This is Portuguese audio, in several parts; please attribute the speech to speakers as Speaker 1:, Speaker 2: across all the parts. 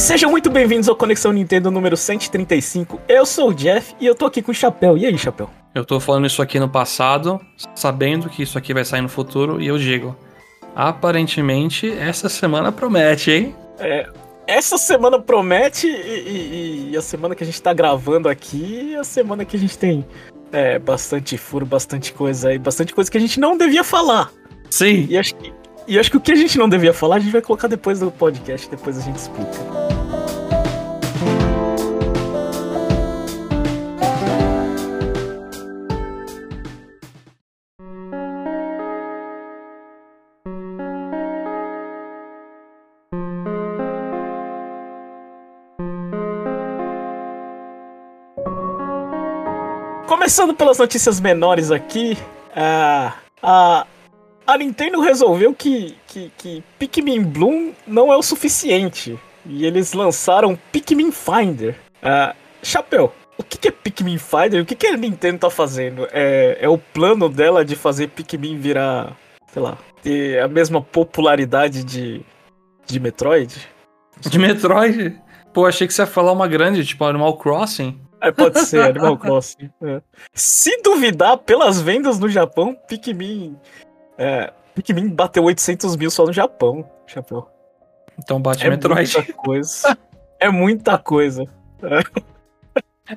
Speaker 1: sejam muito bem-vindos ao Conexão Nintendo número 135. Eu sou o Jeff e eu tô aqui com o Chapéu. E aí, Chapéu?
Speaker 2: Eu tô falando isso aqui no passado, sabendo que isso aqui vai sair no futuro, e eu digo: aparentemente essa semana promete, hein?
Speaker 1: É, essa semana promete e, e, e, a semana que a gente tá gravando aqui, a semana que a gente tem é, bastante furo, bastante coisa aí, bastante coisa que a gente não devia falar.
Speaker 2: Sim.
Speaker 1: E acho que e acho que o que a gente não devia falar, a gente vai colocar depois do podcast, depois a gente explica. Começando pelas notícias menores aqui, a, a a Nintendo resolveu que, que, que Pikmin Bloom não é o suficiente. E eles lançaram Pikmin Finder. Uh, Chapéu, o que, que é Pikmin Finder? O que, que a Nintendo tá fazendo? É, é o plano dela de fazer Pikmin virar, sei lá, ter a mesma popularidade de, de Metroid?
Speaker 2: De Metroid? Pô, achei que você ia falar uma grande, tipo Animal Crossing.
Speaker 1: É, pode ser, Animal Crossing. É. Se duvidar, pelas vendas no Japão, Pikmin é, Pikmin bateu 800 mil só no Japão, Chapéu.
Speaker 2: Então bate
Speaker 1: é
Speaker 2: Metroid.
Speaker 1: Muita coisa. é muita coisa.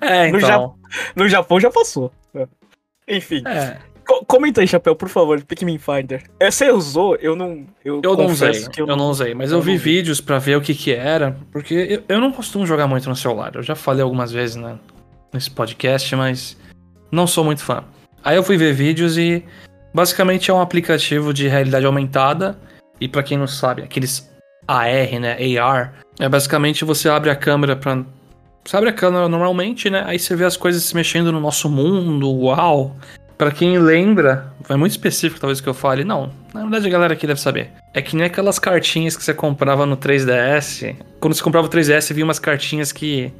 Speaker 2: É, então.
Speaker 1: No, ja no Japão já passou. É. Enfim.
Speaker 2: É.
Speaker 1: Co comenta aí, Chapéu, por favor, Pikmin Finder. É, você usou? Eu não.
Speaker 2: Eu, eu não usei. Eu, eu, não usei, mas eu, eu vi vídeos para ver o que que era, porque eu, eu não costumo jogar muito no celular. Eu já falei algumas vezes né, nesse podcast, mas não sou muito fã. Aí eu fui ver vídeos e Basicamente é um aplicativo de realidade aumentada. E para quem não sabe, aqueles AR, né? AR. É basicamente você abre a câmera pra. Você abre a câmera normalmente, né? Aí você vê as coisas se mexendo no nosso mundo. Uau! Para quem lembra, é muito específico talvez que eu fale. Não, na verdade a galera aqui deve saber. É que nem aquelas cartinhas que você comprava no 3DS. Quando você comprava o 3DS, vinha umas cartinhas que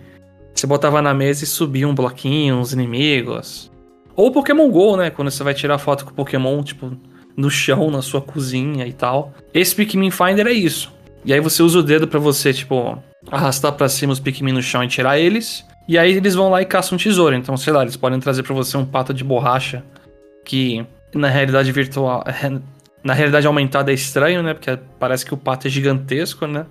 Speaker 2: você botava na mesa e subia um bloquinho, uns inimigos. Ou Pokémon GO, né? Quando você vai tirar foto com o Pokémon, tipo, no chão, na sua cozinha e tal. Esse Pikmin Finder é isso. E aí você usa o dedo para você, tipo, arrastar para cima os Pikmin no chão e tirar eles. E aí eles vão lá e caçam um tesouro. Então, sei lá, eles podem trazer para você um pato de borracha que na realidade virtual, na realidade aumentada é estranho, né? Porque parece que o pato é gigantesco, né?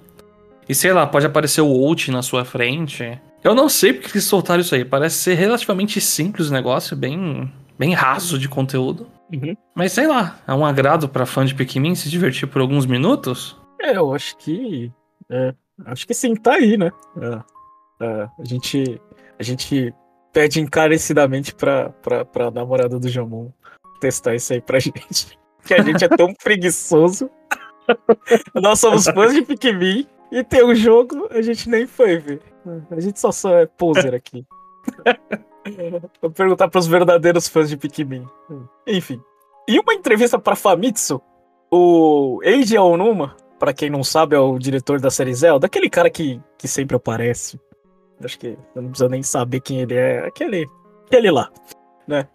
Speaker 2: E sei lá, pode aparecer o Out na sua frente. Eu não sei porque eles soltaram isso aí. Parece ser relativamente simples o negócio, bem, bem raso de conteúdo.
Speaker 1: Uhum.
Speaker 2: Mas sei lá, é um agrado para fã de Pikmin se divertir por alguns minutos?
Speaker 1: É, eu acho que. É, acho que sim, tá aí, né? É, é, a gente. A gente pede encarecidamente pra, pra, pra namorada do Jamon testar isso aí pra gente. Que a gente é tão preguiçoso. Nós somos fãs de Pikmin e tem um jogo, a gente nem foi ver. A gente só, só é poser aqui. Vou perguntar pros verdadeiros fãs de Pikmin. Enfim. Em uma entrevista para Famitsu, o Eiji Aonuma, para quem não sabe, é o diretor da série Zelda, aquele cara que, que sempre aparece. Acho que não precisa nem saber quem ele é. Aquele, aquele lá, né?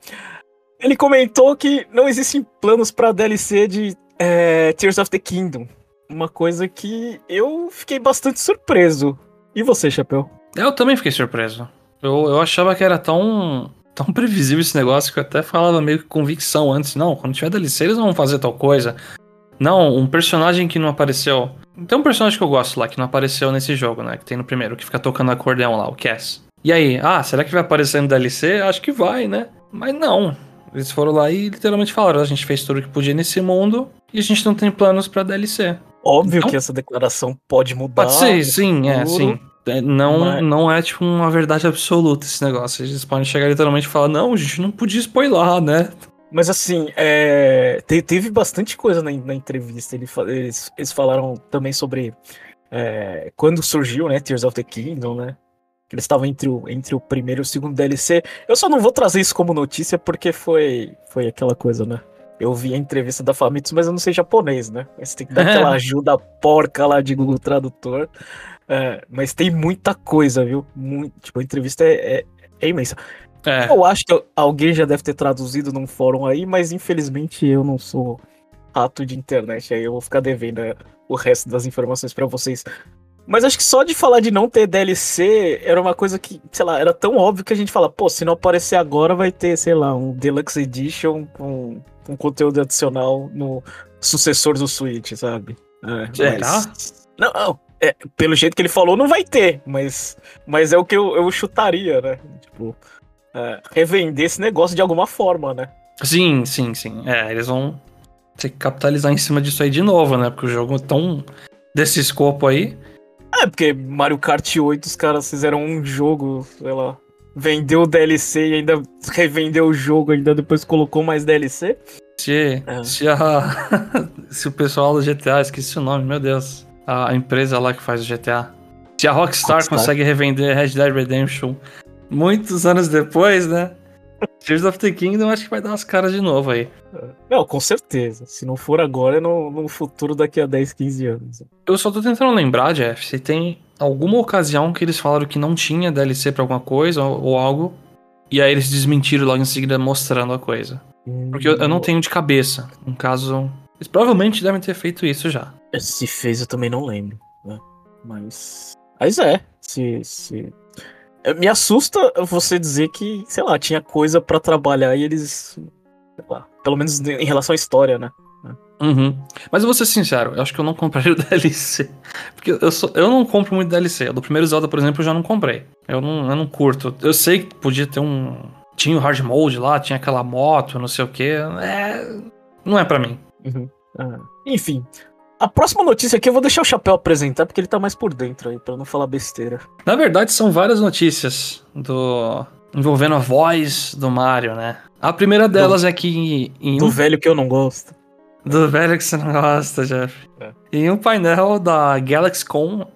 Speaker 1: Ele comentou que não existem planos para DLC de é, Tears of the Kingdom. Uma coisa que eu fiquei bastante surpreso. E você, Chapéu?
Speaker 2: Eu também fiquei surpreso. Eu, eu achava que era tão, tão previsível esse negócio que eu até falava meio que convicção antes. Não, quando tiver DLC eles vão fazer tal coisa. Não, um personagem que não apareceu. Tem um personagem que eu gosto lá que não apareceu nesse jogo, né? Que tem no primeiro, que fica tocando acordeão lá, o Cass. E aí, ah, será que vai aparecer no DLC? Acho que vai, né? Mas não. Eles foram lá e literalmente falaram: a gente fez tudo o que podia nesse mundo e a gente não tem planos para DLC.
Speaker 1: Óbvio então, que essa declaração pode mudar.
Speaker 2: Pode ser, sim, é, sim. É, não, Mas... não é tipo uma verdade absoluta esse negócio. Eles podem chegar literalmente e falar, não, a gente não podia spoiler, né?
Speaker 1: Mas assim, é... Te, teve bastante coisa na, na entrevista. Eles, eles falaram também sobre é, quando surgiu, né, Tears of the Kingdom, né? Que eles estavam entre o, entre o primeiro e o segundo DLC. Eu só não vou trazer isso como notícia porque foi, foi aquela coisa, né? Eu vi a entrevista da Famitsu, mas eu não sei japonês, né? Você tem que dar aquela ajuda porca lá de Google Tradutor. É, mas tem muita coisa, viu? Muito, tipo, a entrevista é, é, é imensa. É. Eu acho que alguém já deve ter traduzido num fórum aí, mas infelizmente eu não sou rato de internet, aí eu vou ficar devendo é, o resto das informações para vocês. Mas acho que só de falar de não ter DLC era uma coisa que, sei lá, era tão óbvio que a gente fala, pô, se não aparecer agora vai ter, sei lá, um Deluxe Edition com, com conteúdo adicional no sucessor do Switch, sabe?
Speaker 2: É, Será?
Speaker 1: Mas... Não, não. É, pelo jeito que ele falou, não vai ter, mas, mas é o que eu, eu chutaria, né? Tipo, é, revender esse negócio de alguma forma, né?
Speaker 2: Sim, sim, sim. É, eles vão ter que capitalizar em cima disso aí de novo, né? Porque o jogo é tão desse escopo aí.
Speaker 1: É, porque Mario Kart 8 os caras fizeram um jogo, sei lá. Vendeu o DLC e ainda revendeu o jogo, ainda depois colocou mais DLC.
Speaker 2: Se, é. se, a, se o pessoal do GTA, esqueci o nome, meu Deus. A empresa lá que faz o GTA. Se a Rockstar, Rockstar. consegue revender Red Dead Redemption muitos anos depois, né? Tears of the Kingdom acho que vai dar umas caras de novo aí.
Speaker 1: Não, com certeza. Se não for agora, é no, no futuro daqui a 10, 15 anos.
Speaker 2: Eu só tô tentando lembrar, Jeff, se tem alguma ocasião que eles falaram que não tinha DLC pra alguma coisa ou, ou algo, e aí eles desmentiram logo em seguida mostrando a coisa. Porque eu, eu não tenho de cabeça. Um caso. Eles provavelmente devem ter feito isso já.
Speaker 1: Se fez, eu também não lembro. Né? Mas. Mas é. Se, se me assusta você dizer que, sei lá, tinha coisa para trabalhar e eles. Lá, pelo menos em relação à história, né?
Speaker 2: Uhum. Mas eu vou ser sincero, eu acho que eu não compraria o DLC. Porque eu, sou, eu não compro muito DLC. Do primeiro Zelda, por exemplo, eu já não comprei. Eu não, eu não curto. Eu sei que podia ter um. Tinha o hard mode lá, tinha aquela moto, não sei o que. É. Não é para mim.
Speaker 1: Uhum. Ah. Enfim, a próxima notícia aqui eu vou deixar o Chapéu apresentar, porque ele tá mais por dentro aí, pra não falar besteira.
Speaker 2: Na verdade, são várias notícias do envolvendo a voz do Mario, né? A primeira delas do, é que
Speaker 1: em Do velho que eu não gosto.
Speaker 2: Do velho que você não gosta, Jeff. É. Em um painel da GalaxyCon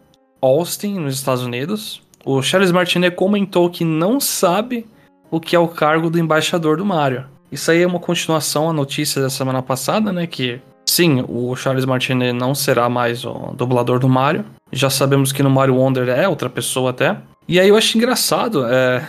Speaker 2: Austin, nos Estados Unidos, o Charles Martinet comentou que não sabe o que é o cargo do embaixador do Mario. Isso aí é uma continuação à notícia da semana passada, né? Que Sim, o Charles Martinet não será mais o dublador do Mario. Já sabemos que no Mario Wonder é outra pessoa até. E aí eu acho engraçado, é...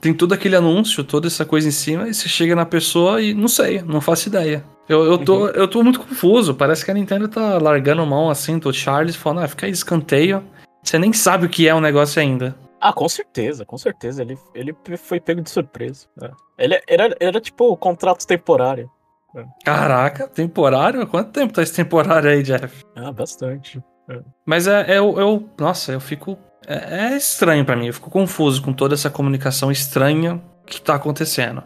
Speaker 2: tem todo aquele anúncio, toda essa coisa em cima, e você chega na pessoa e não sei, não faço ideia. Eu, eu, tô, uhum. eu tô muito confuso, parece que a Nintendo tá largando mão assim do Charles, falando, ah, fica aí escanteio. Você nem sabe o que é o negócio ainda.
Speaker 1: Ah, com certeza, com certeza. Ele, ele foi pego de surpresa. É. Ele era, era tipo contrato temporário.
Speaker 2: Caraca, temporário? Quanto tempo tá esse temporário aí, Jeff?
Speaker 1: Ah, bastante.
Speaker 2: É. Mas é, é, eu, eu. Nossa, eu fico. É, é estranho para mim, eu fico confuso com toda essa comunicação estranha que tá acontecendo.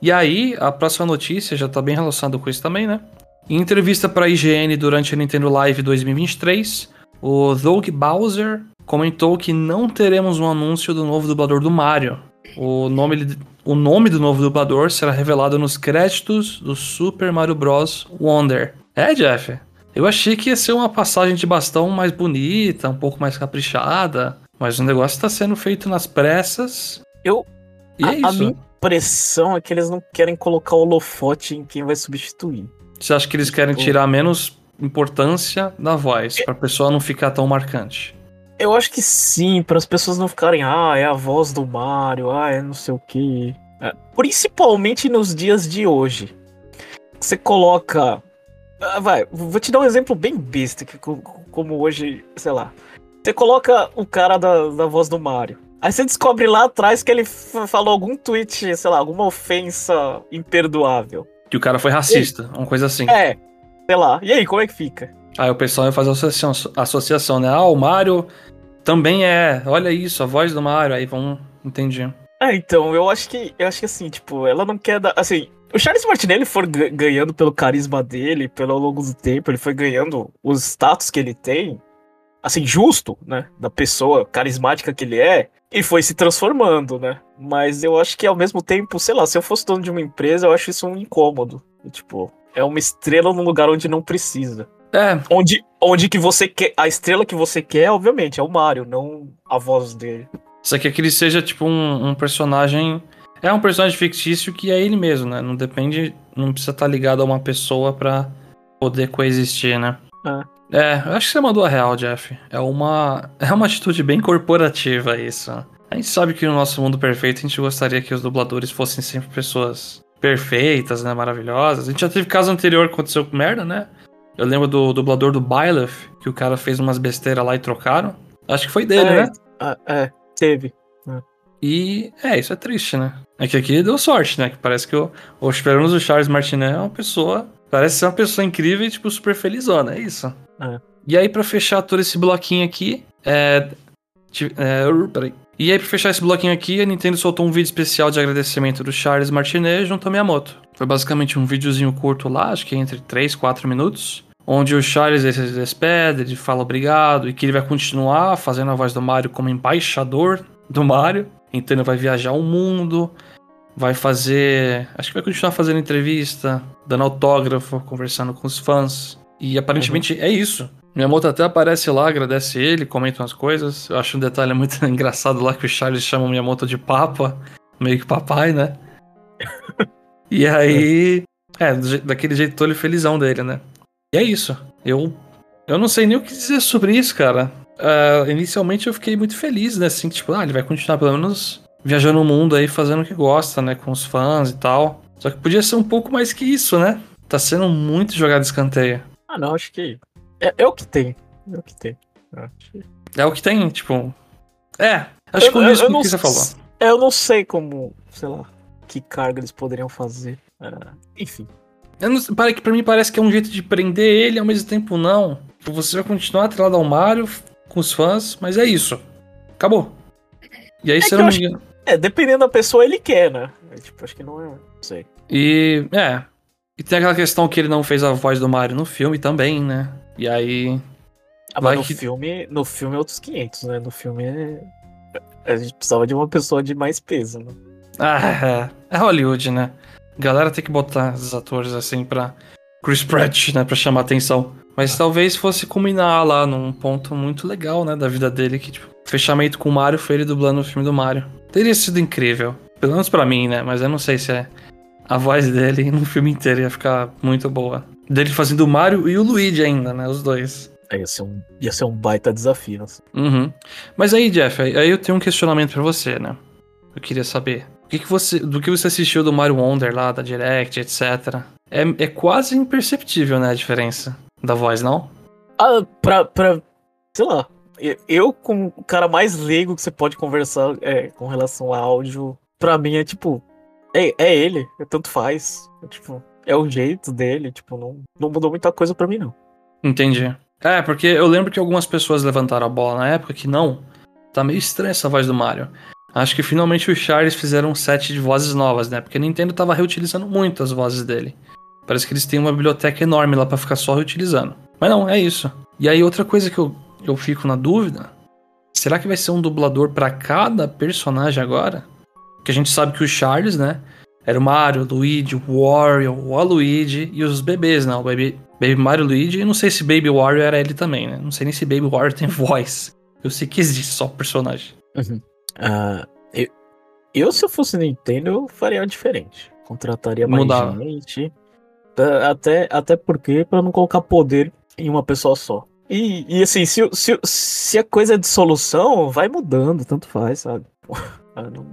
Speaker 2: E aí, a próxima notícia já tá bem relacionada com isso também, né? Em entrevista para a IGN durante a Nintendo Live 2023, o Doug Bowser comentou que não teremos um anúncio do novo dublador do Mario. O nome, o nome do novo dublador será revelado nos créditos do Super Mario Bros. Wonder. É, Jeff? Eu achei que ia ser uma passagem de bastão mais bonita, um pouco mais caprichada, mas o negócio está sendo feito nas pressas.
Speaker 1: Eu. E é a, é isso. A minha impressão é que eles não querem colocar o holofote em quem vai substituir.
Speaker 2: Você acha que eles querem tipo, tirar menos importância da voz, para a pessoa não ficar tão marcante?
Speaker 1: Eu acho que sim, para as pessoas não ficarem, ah, é a voz do Mario, ah, é não sei o que. É, principalmente nos dias de hoje. Você coloca. Ah, vai, vou te dar um exemplo bem besta, que como hoje, sei lá. Você coloca o cara da, da voz do Mario. Aí você descobre lá atrás que ele falou algum tweet, sei lá, alguma ofensa imperdoável.
Speaker 2: Que o cara foi racista, uma coisa assim.
Speaker 1: É, sei lá. E aí, como é que fica?
Speaker 2: Aí o pessoal vai fazer associação, associação, né? Ah, o Mario também é. Olha isso, a voz do Mario. Aí vão. Entendi.
Speaker 1: É, então, eu acho que. Eu acho que assim, tipo, ela não quer dar. Assim, o Charles Martinelli foi ganhando pelo carisma dele, pelo longo do tempo, ele foi ganhando os status que ele tem, assim, justo, né? Da pessoa carismática que ele é, e foi se transformando, né? Mas eu acho que ao mesmo tempo, sei lá, se eu fosse dono de uma empresa, eu acho isso um incômodo. Tipo, é uma estrela num lugar onde não precisa.
Speaker 2: É.
Speaker 1: Onde, onde que você quer. A estrela que você quer, obviamente, é o Mario, não a voz dele.
Speaker 2: Você quer que ele seja, tipo, um, um personagem. É um personagem fictício que é ele mesmo, né? Não depende. Não precisa estar ligado a uma pessoa pra poder coexistir, né? É. É, acho que você mandou a real, Jeff. É uma, é uma atitude bem corporativa isso. A gente sabe que no nosso mundo perfeito a gente gostaria que os dubladores fossem sempre pessoas perfeitas, né? Maravilhosas. A gente já teve caso anterior que aconteceu com merda, né? Eu lembro do dublador do Byleth, que o cara fez umas besteiras lá e trocaram. Acho que foi dele,
Speaker 1: é,
Speaker 2: né?
Speaker 1: É, teve.
Speaker 2: E é, isso é triste, né? É que aqui deu sorte, né? Que parece que o, o esperamos o Charles Martinet é uma pessoa. Parece ser uma pessoa incrível e, tipo, super felizona, é isso.
Speaker 1: É.
Speaker 2: E aí, pra fechar todo esse bloquinho aqui, é. é peraí. E aí, pra fechar esse bloquinho aqui, a Nintendo soltou um vídeo especial de agradecimento do Charles Martinet junto a Miyamoto. Foi basicamente um videozinho curto lá, acho que entre 3, 4 minutos, onde o Charles se despede, ele fala obrigado e que ele vai continuar fazendo a voz do Mario como embaixador do Mario. Então ele vai viajar o mundo, vai fazer. Acho que vai continuar fazendo entrevista, dando autógrafo, conversando com os fãs. E aparentemente uhum. é isso. Minha moto até aparece lá, agradece ele, comenta umas coisas. Eu acho um detalhe muito engraçado lá que o Charles chama minha moto de papa, meio que papai, né? e aí. É, daquele jeito todo felizão dele, né? E é isso. Eu. Eu não sei nem o que dizer sobre isso, cara. Uh, inicialmente eu fiquei muito feliz, né? Assim, tipo, ah, ele vai continuar pelo menos viajando o mundo aí, fazendo o que gosta, né? Com os fãs e tal. Só que podia ser um pouco mais que isso, né? Tá sendo muito jogado escanteio.
Speaker 1: Ah, não, acho que é, é o que tem. É o que tem.
Speaker 2: É o que tem, tipo. É, acho que com isso que você falou.
Speaker 1: Eu não sei como, sei lá, que carga eles poderiam fazer. Uh, enfim.
Speaker 2: Eu não, para, pra mim parece que é um jeito de prender ele ao mesmo tempo não. Tipo, você vai continuar atrelado ao Mario com os fãs, mas é isso. Acabou. E aí, é eu não me engano.
Speaker 1: É, dependendo da pessoa, ele quer, né? É, tipo, acho que não é. Não sei.
Speaker 2: E. É. E tem aquela questão que ele não fez a voz do Mario no filme também, né? E aí.
Speaker 1: Ah, mas no, que... filme, no filme é outros 500, né? No filme é... a gente precisava de uma pessoa de mais peso, né?
Speaker 2: Ah, é, é Hollywood, né? galera tem que botar os atores assim pra. Chris Pratt, né? Pra chamar atenção. Mas talvez fosse combinar lá num ponto muito legal, né? Da vida dele, que tipo, fechamento com o Mario foi ele dublando o filme do Mario. Teria sido incrível. Pelo menos pra mim, né? Mas eu não sei se é. A voz dele no filme inteiro ia ficar muito boa dele fazendo o Mario e o Luigi ainda, né? Os dois.
Speaker 1: É, ia, ser um, ia ser um baita desafio. Assim.
Speaker 2: Uhum. Mas aí, Jeff, aí eu tenho um questionamento para você, né? Eu queria saber. O que, que você, do que você assistiu do Mario Wonder lá, da Direct, etc. É, é quase imperceptível, né, a diferença da voz, não?
Speaker 1: Ah, pra, pra sei lá, eu, como o cara mais leigo que você pode conversar é, com relação a áudio, pra mim é tipo, é, é ele, é tanto faz. É, tipo, é o jeito dele, tipo, não, não mudou muita coisa para mim, não.
Speaker 2: Entendi. É, porque eu lembro que algumas pessoas levantaram a bola na época que não. Tá meio estranha essa voz do Mario. Acho que finalmente os Charles fizeram um set de vozes novas, né? Porque a Nintendo tava reutilizando muito as vozes dele. Parece que eles têm uma biblioteca enorme lá para ficar só reutilizando. Mas não, é isso. E aí outra coisa que eu, eu fico na dúvida, será que vai ser um dublador para cada personagem agora? Porque a gente sabe que o Charles, né, era o Mario, o Luigi, o Wario, o Waluigi e os bebês, né? O Baby, Baby Mario Luigi. E não sei se Baby Wario era ele também, né? Não sei nem se Baby Wario tem voz. Eu sei que existe só personagem.
Speaker 1: Uhum. Uh, eu, eu, se eu fosse Nintendo, eu faria diferente. Contrataria mais Mudava. gente. Até, até porque, para não colocar poder em uma pessoa só. E, e assim, se, se, se a coisa é de solução, vai mudando, tanto faz, sabe?
Speaker 2: Ah, não,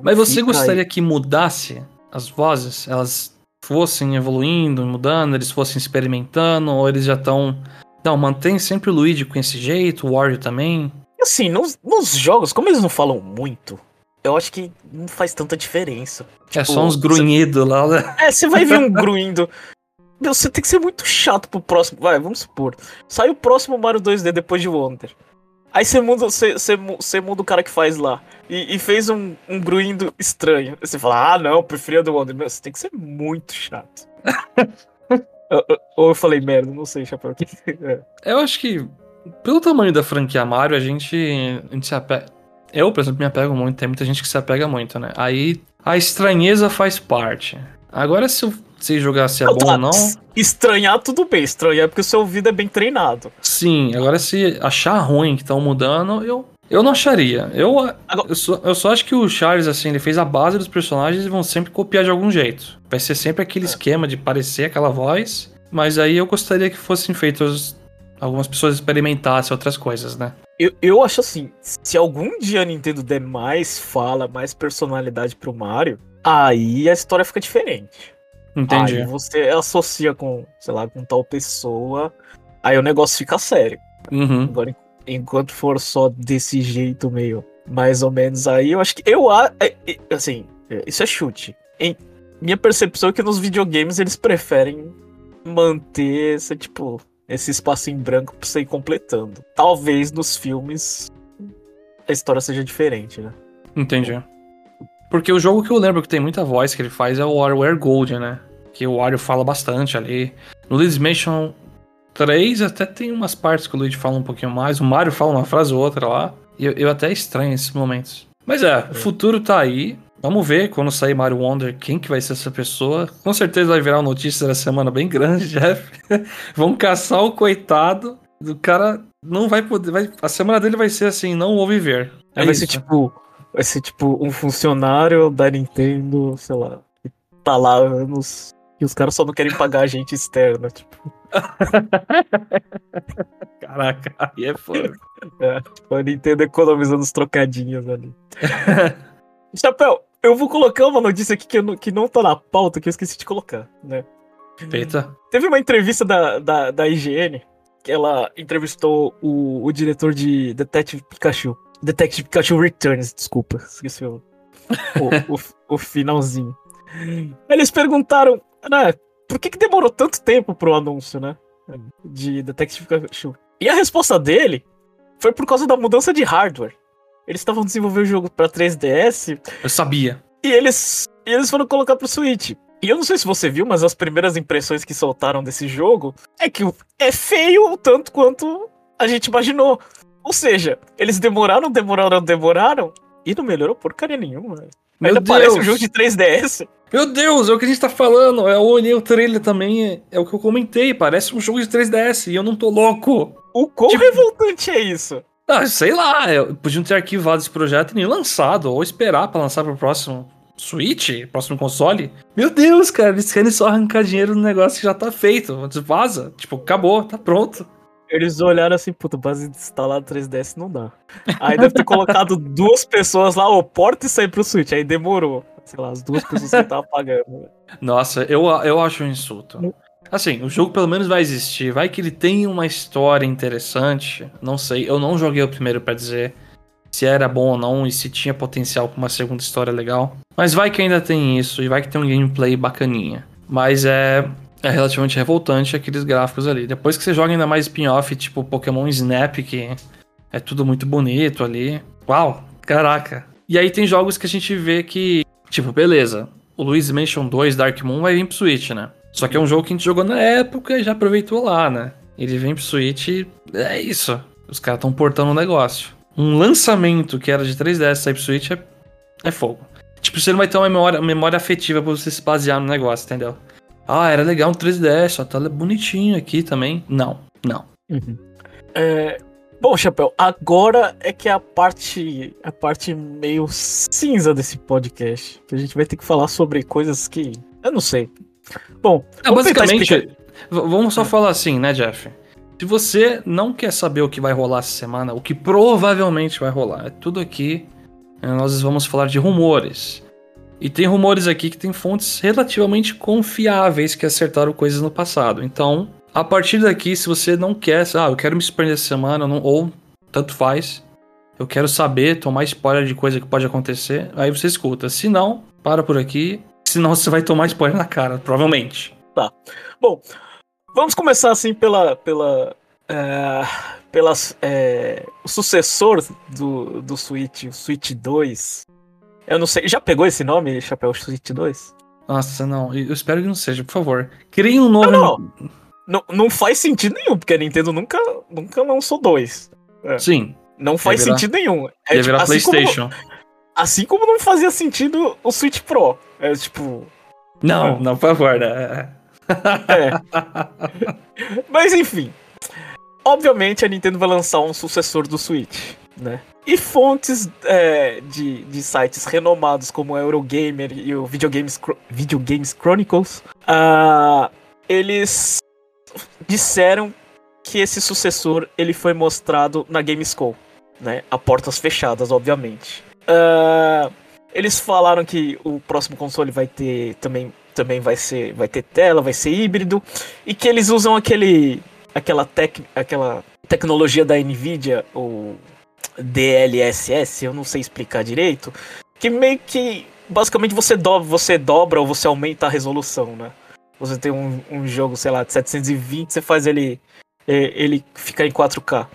Speaker 2: Mas você gostaria aí. que mudasse as vozes, elas fossem evoluindo, mudando, eles fossem experimentando, ou eles já estão. Não, mantém sempre o Luigi com esse jeito, o Wario também.
Speaker 1: Assim, nos, nos, jogos, como eles não falam muito, eu acho que não faz tanta diferença.
Speaker 2: É tipo, só uns grunhidos lá, né?
Speaker 1: É, você vai ver um grunhido. Meu, você tem que ser muito chato pro próximo. Vai, vamos supor. Sai o próximo Mario 2D depois de Wonder. Aí você muda, você, você, você muda o cara que faz lá. E, e fez um, um gruindo estranho. Aí você fala, ah, não, preferia do Wonder. Meu, você tem que ser muito chato. Ou eu falei merda, não sei, Chapéu.
Speaker 2: É. Eu acho que, pelo tamanho da franquia Mario, a gente, a gente se apega. Eu, por exemplo, me apego muito. Tem muita gente que se apega muito, né? Aí a estranheza faz parte. Agora, se eu se jogar se é bom tá. ou não.
Speaker 1: Estranhar, tudo bem. Estranhar porque o seu ouvido é bem treinado.
Speaker 2: Sim, agora se achar ruim que estão mudando, eu. Eu não acharia. Eu, agora... eu, só, eu só acho que o Charles, assim, ele fez a base dos personagens e vão sempre copiar de algum jeito. Vai ser sempre aquele é. esquema de parecer aquela voz. Mas aí eu gostaria que fossem feitos. Algumas pessoas experimentassem outras coisas, né?
Speaker 1: Eu, eu acho assim, se algum dia a Nintendo der mais fala, mais personalidade pro Mario, aí a história fica diferente.
Speaker 2: Entendi.
Speaker 1: Aí você associa com, sei lá, com tal pessoa, aí o negócio fica sério.
Speaker 2: Uhum.
Speaker 1: Agora, enquanto for só desse jeito meio mais ou menos aí, eu acho que eu é, é, assim, é, isso é chute. Em minha percepção é que nos videogames eles preferem manter esse tipo esse espaço em branco pra você ir completando. Talvez nos filmes a história seja diferente, né?
Speaker 2: Entendi. Porque o jogo que eu lembro que tem muita voz que ele faz é o WarioWare Gold, né? Que o Wario fala bastante ali. No Luigi's Mansion 3 até tem umas partes que o Luigi fala um pouquinho mais. O Mario fala uma frase ou outra lá. E eu, eu até estranho esses momentos. Mas é, o futuro tá aí. Vamos ver quando sair Mario Wonder quem que vai ser essa pessoa. Com certeza vai virar uma notícia da semana bem grande, Jeff. Vão caçar o coitado. O cara não vai poder. Vai, a semana dele vai ser assim, não vou viver.
Speaker 1: É vai isso. ser tipo. Vai ser tipo um funcionário da Nintendo, sei lá, que tá lá anos. E os caras só não querem pagar a gente externa, tipo.
Speaker 2: Caraca, aí é foda.
Speaker 1: É, a Nintendo economizando os trocadinhos ali. Chapéu, eu vou colocar uma notícia aqui que, eu, que não tá na pauta, que eu esqueci de colocar, né?
Speaker 2: Eita.
Speaker 1: Teve uma entrevista da, da, da IGN, que ela entrevistou o, o diretor de Detective Pikachu. Detective Pikachu Returns, desculpa, esqueci o, o, o, o finalzinho. Eles perguntaram, né, por que, que demorou tanto tempo pro anúncio, né? De Detective Pikachu. E a resposta dele foi por causa da mudança de hardware. Eles estavam desenvolvendo o jogo para 3DS.
Speaker 2: Eu sabia.
Speaker 1: E eles, e eles foram colocar pro Switch. E eu não sei se você viu, mas as primeiras impressões que soltaram desse jogo é que é feio tanto quanto a gente imaginou. Ou seja, eles demoraram, demoraram, demoraram e não melhorou porcaria nenhuma. Meu Ainda Deus. parece um jogo de 3DS.
Speaker 2: Meu Deus, é o que a gente tá falando. Eu olhei o trailer também, é o que eu comentei. Parece um jogo de 3DS e eu não tô louco.
Speaker 1: O quão tipo... revoltante é isso?
Speaker 2: Ah, sei lá, podiam ter arquivado esse projeto e nem lançado, ou esperar para lançar pro próximo Switch, próximo console. Meu Deus, cara, eles querem só arrancar dinheiro no negócio que já tá feito. Vaza, tipo, acabou, tá pronto.
Speaker 1: Eles olharam assim, puta, base instalado 3DS não dá. Aí deve ter colocado duas pessoas lá, ô, porta e sair pro Switch. Aí demorou. Sei lá, as duas pessoas que estavam pagando.
Speaker 2: Nossa, eu, eu acho um insulto. Assim, o jogo pelo menos vai existir. Vai que ele tem uma história interessante. Não sei, eu não joguei o primeiro para dizer se era bom ou não e se tinha potencial para uma segunda história legal. Mas vai que ainda tem isso e vai que tem um gameplay bacaninha. Mas é, é relativamente revoltante aqueles gráficos ali. Depois que você joga ainda mais spin-off, tipo Pokémon Snap, que é tudo muito bonito ali. Uau, caraca. E aí tem jogos que a gente vê que, tipo, beleza, o Luigi's Mansion 2 Dark Moon vai vir pro Switch, né? Só que é um jogo que a gente jogou na época e já aproveitou lá, né? Ele vem pro Switch e é isso. Os caras estão portando o um negócio. Um lançamento que era de 3DS sair pro Switch é, é fogo. Tipo, você não vai ter uma memória, uma memória afetiva pra você se basear no negócio, entendeu? Ah, era legal um 3DS, só tá bonitinho aqui também. Não, não.
Speaker 1: Uhum. É, bom, Chapéu, agora é que é a parte, a parte meio cinza desse podcast. Que a gente vai ter que falar sobre coisas que. Eu não sei. Bom,
Speaker 2: é, basicamente, vamos só falar assim, né, Jeff? Se você não quer saber o que vai rolar essa semana, o que provavelmente vai rolar, é tudo aqui. É, nós vamos falar de rumores. E tem rumores aqui que tem fontes relativamente confiáveis que acertaram coisas no passado. Então, a partir daqui, se você não quer, ah, eu quero me surpreender essa semana, não, ou tanto faz, eu quero saber, tomar spoiler de coisa que pode acontecer, aí você escuta. Se não, para por aqui Senão você vai tomar spoiler na cara, provavelmente.
Speaker 1: Tá. Bom, vamos começar assim pela. pela. É, pelas, é, o sucessor do, do Switch, o Switch 2. Eu não sei. Já pegou esse nome, Chapéu Switch 2?
Speaker 2: Nossa, não. Eu espero que não seja, por favor. Criem um nome.
Speaker 1: Não, não. não, não faz sentido nenhum, porque a Nintendo nunca, nunca lançou dois.
Speaker 2: É. Sim.
Speaker 1: Não faz virar, sentido nenhum.
Speaker 2: É, tipo, assim PlayStation.
Speaker 1: Como, assim como não fazia sentido o Switch Pro. É tipo.
Speaker 2: Não, não, por favor, né?
Speaker 1: É. Mas enfim. Obviamente a Nintendo vai lançar um sucessor do Switch, né? E fontes é, de, de sites renomados como o Eurogamer e o Videogames, Videogames Chronicles, uh, eles disseram que esse sucessor ele foi mostrado na Gamescom, né? A portas fechadas, obviamente. Uh, eles falaram que o próximo console vai ter também, também vai ser vai ter tela, vai ser híbrido e que eles usam aquele aquela, tec, aquela tecnologia da Nvidia, o DLSS, eu não sei explicar direito, que meio que basicamente você dobra, você dobra ou você aumenta a resolução, né? Você tem um, um jogo, sei lá, de 720, você faz ele ele ficar em 4K.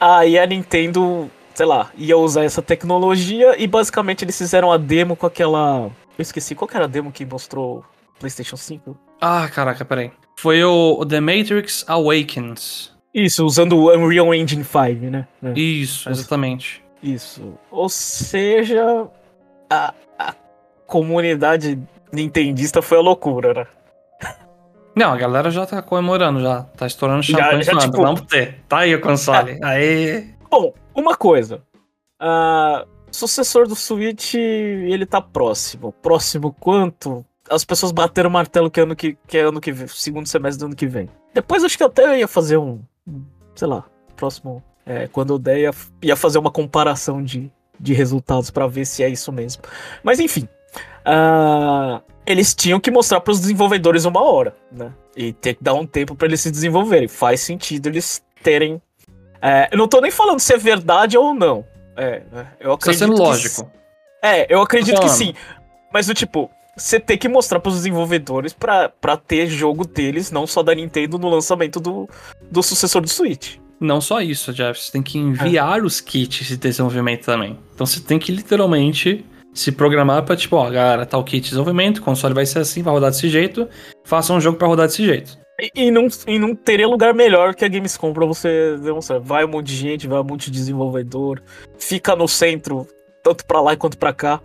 Speaker 1: Aí a Nintendo, sei lá, ia usar essa tecnologia e basicamente eles fizeram a demo com aquela. Eu esqueci, qual que era a demo que mostrou PlayStation 5?
Speaker 2: Ah, caraca, peraí. Foi o The Matrix Awakens.
Speaker 1: Isso, usando o Unreal Engine 5, né?
Speaker 2: É. Isso, exatamente.
Speaker 1: Isso. Ou seja, a, a comunidade nintendista foi a loucura, né?
Speaker 2: Não, a galera já tá comemorando, já. Tá estourando champanhe já, já, tipo... Vamos ter. Tá aí o console. É. Aí.
Speaker 1: Bom, uma coisa. Uh, sucessor do Switch, ele tá próximo. Próximo quanto? As pessoas bateram o martelo que ano que, que é ano que vem, segundo semestre do ano que vem. Depois acho que até ia fazer um. Sei lá, próximo. É, quando eu der, ia, ia fazer uma comparação de, de resultados para ver se é isso mesmo. Mas enfim. Uh, eles tinham que mostrar para os desenvolvedores uma hora, né? E ter que dar um tempo para eles se desenvolverem. Faz sentido eles terem. É, eu não tô nem falando se é verdade ou não. É, né? eu acredito.
Speaker 2: Tá sendo lógico.
Speaker 1: Que, é, eu acredito que sim. Mas do tipo, você tem que mostrar para os desenvolvedores para ter jogo deles, não só da Nintendo, no lançamento do, do sucessor do Switch.
Speaker 2: Não só isso, Jeff. Você tem que enviar é. os kits de desenvolvimento também. Então você tem que literalmente se programar para tipo, ó, galera, tá o kit de desenvolvimento, o console vai ser assim, vai rodar desse jeito, faça um jogo para rodar desse jeito.
Speaker 1: E, e, não, e não teria lugar melhor que a Gamescom pra você demonstrar. Vai um monte de gente, vai um monte de desenvolvedor, fica no centro, tanto pra lá quanto pra cá.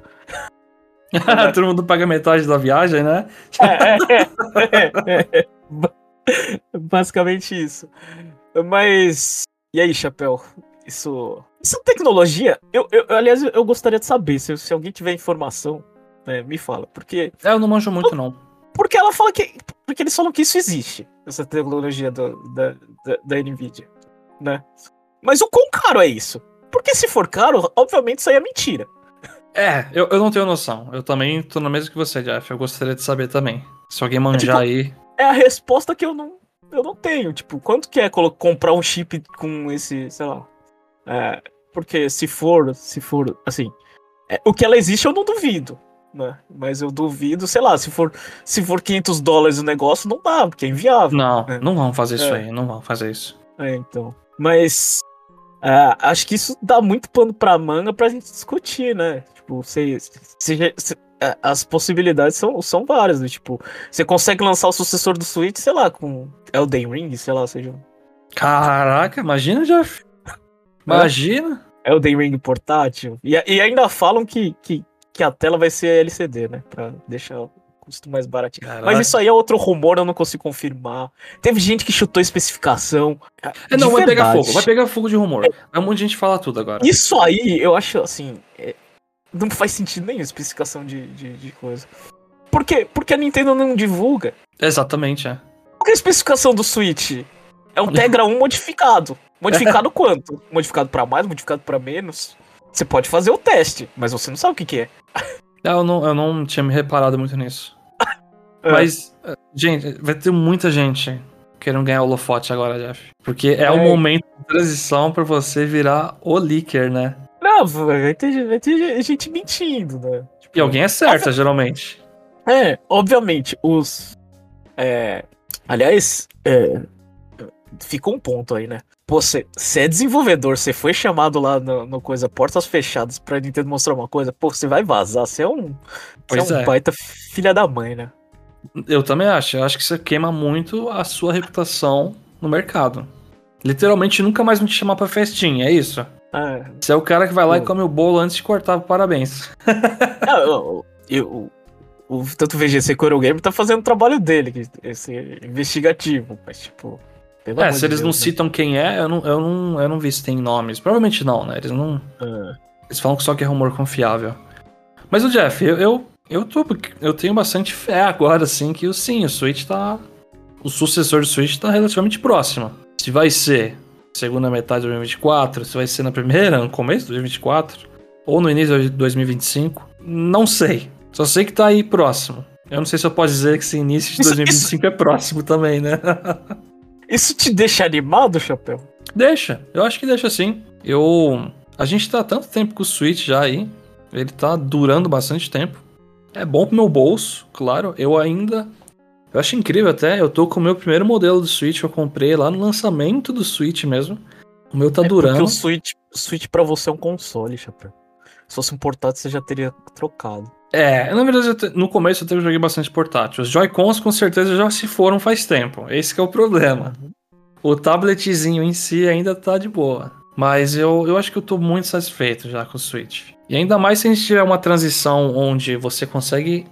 Speaker 2: Todo mundo paga metade da viagem, né?
Speaker 1: é, é, é, é, Basicamente isso. Mas. E aí, Chapéu? Isso. Isso é tecnologia? Eu, eu, aliás, eu gostaria de saber, se, se alguém tiver informação, né, me fala. Porque.
Speaker 2: É, eu não manjo muito, não.
Speaker 1: Porque ela fala que. Porque eles falam que isso existe, essa tecnologia do, da, da, da Nvidia. Né? Mas o quão caro é isso? Porque se for caro, obviamente isso aí é mentira.
Speaker 2: É, eu, eu não tenho noção. Eu também tô na mesma que você, Jeff. Eu gostaria de saber também. Se alguém manjar é, tipo, aí.
Speaker 1: É a resposta que eu não, eu não tenho. Tipo, quanto que é comprar um chip com esse, sei lá, é, porque se for, se for, assim, é, o que ela existe eu não duvido, né? Mas eu duvido, sei lá, se for, se for 500 dólares o negócio, não dá, porque é inviável.
Speaker 2: Não,
Speaker 1: né?
Speaker 2: não vão fazer isso é. aí, não vão fazer isso.
Speaker 1: É, então. Mas é, acho que isso dá muito pano pra manga pra gente discutir, né? Tipo, se, se, se as possibilidades são, são várias, né? Tipo, você consegue lançar o sucessor do Switch, sei lá, com Elden Ring, sei lá, seja.
Speaker 2: Caraca, imagina já Imagina!
Speaker 1: É o Day Ring portátil. E, e ainda falam que, que, que a tela vai ser LCD, né? Pra deixar o custo mais baratinho. Caraca. Mas isso aí é outro rumor, eu não consigo confirmar. Teve gente que chutou especificação.
Speaker 2: É, não, vai pegar fogo. Vai pegar fogo de rumor. Vai um monte de gente falar tudo agora.
Speaker 1: Isso aí, eu acho assim. É, não faz sentido nenhum especificação de, de, de coisa. Por quê? Porque a Nintendo não divulga.
Speaker 2: Exatamente, é.
Speaker 1: Qual é a especificação do Switch? É um Tegra 1 modificado. Modificado quanto? Modificado para mais, modificado para menos? Você pode fazer o teste, mas você não sabe o que, que é.
Speaker 2: Eu não, eu não tinha me reparado muito nisso. é. Mas, gente, vai ter muita gente querendo ganhar o holofote agora, Jeff. Porque é, é. o momento de transição para você virar o leaker, né?
Speaker 1: Não, vai ter, vai ter gente mentindo, né?
Speaker 2: Tipo, e alguém é certa, geralmente.
Speaker 1: É, obviamente, os. É, aliás, é, fica um ponto aí, né? Pô, você é desenvolvedor, você foi chamado lá no, no, coisa portas fechadas pra Nintendo mostrar uma coisa, pô, você vai vazar, você é um, pois é um é. baita filha da mãe, né?
Speaker 2: Eu também acho, eu acho que você queima muito a sua reputação no mercado. Literalmente nunca mais vão te chamar pra festinha, é isso? É. Você é o cara que vai lá e come o bolo antes de cortar, parabéns.
Speaker 1: Não, eu, eu, o, tanto o VGC quanto o Game tá fazendo o trabalho dele, esse investigativo, mas tipo...
Speaker 2: Pelo é, se eles Deus, não né? citam quem é, eu não, eu, não, eu não vi se tem nomes. Provavelmente não, né? Eles não. É. Eles falam que só que é rumor confiável. Mas o Jeff, eu, eu, eu, tô, eu tenho bastante fé agora, assim, que sim, o Switch tá. O sucessor do Switch tá relativamente próximo. Se vai ser segunda metade de 2024, se vai ser na primeira, no começo de 2024, ou no início de 2025, não sei. Só sei que tá aí próximo. Eu não sei se eu posso dizer que esse início de 2025 isso... é próximo também, né?
Speaker 1: Isso te deixa animado, Chapéu?
Speaker 2: Deixa, eu acho que deixa sim. Eu. A gente tá há tanto tempo com o Switch já aí. Ele tá durando bastante tempo. É bom pro meu bolso, claro. Eu ainda. Eu acho incrível até. Eu tô com o meu primeiro modelo do Switch. Eu comprei lá no lançamento do Switch mesmo. O meu tá
Speaker 1: é
Speaker 2: durando. Porque
Speaker 1: o Switch, o Switch pra você é um console, Chapéu. Se fosse um portátil, você já teria trocado.
Speaker 2: É, na verdade, no começo eu joguei bastante portátil. Os Joy-Cons com certeza já se foram faz tempo. Esse é o problema. O tabletzinho em si ainda tá de boa. Mas eu, eu acho que eu tô muito satisfeito já com o Switch. E ainda mais se a gente tiver uma transição onde você consegue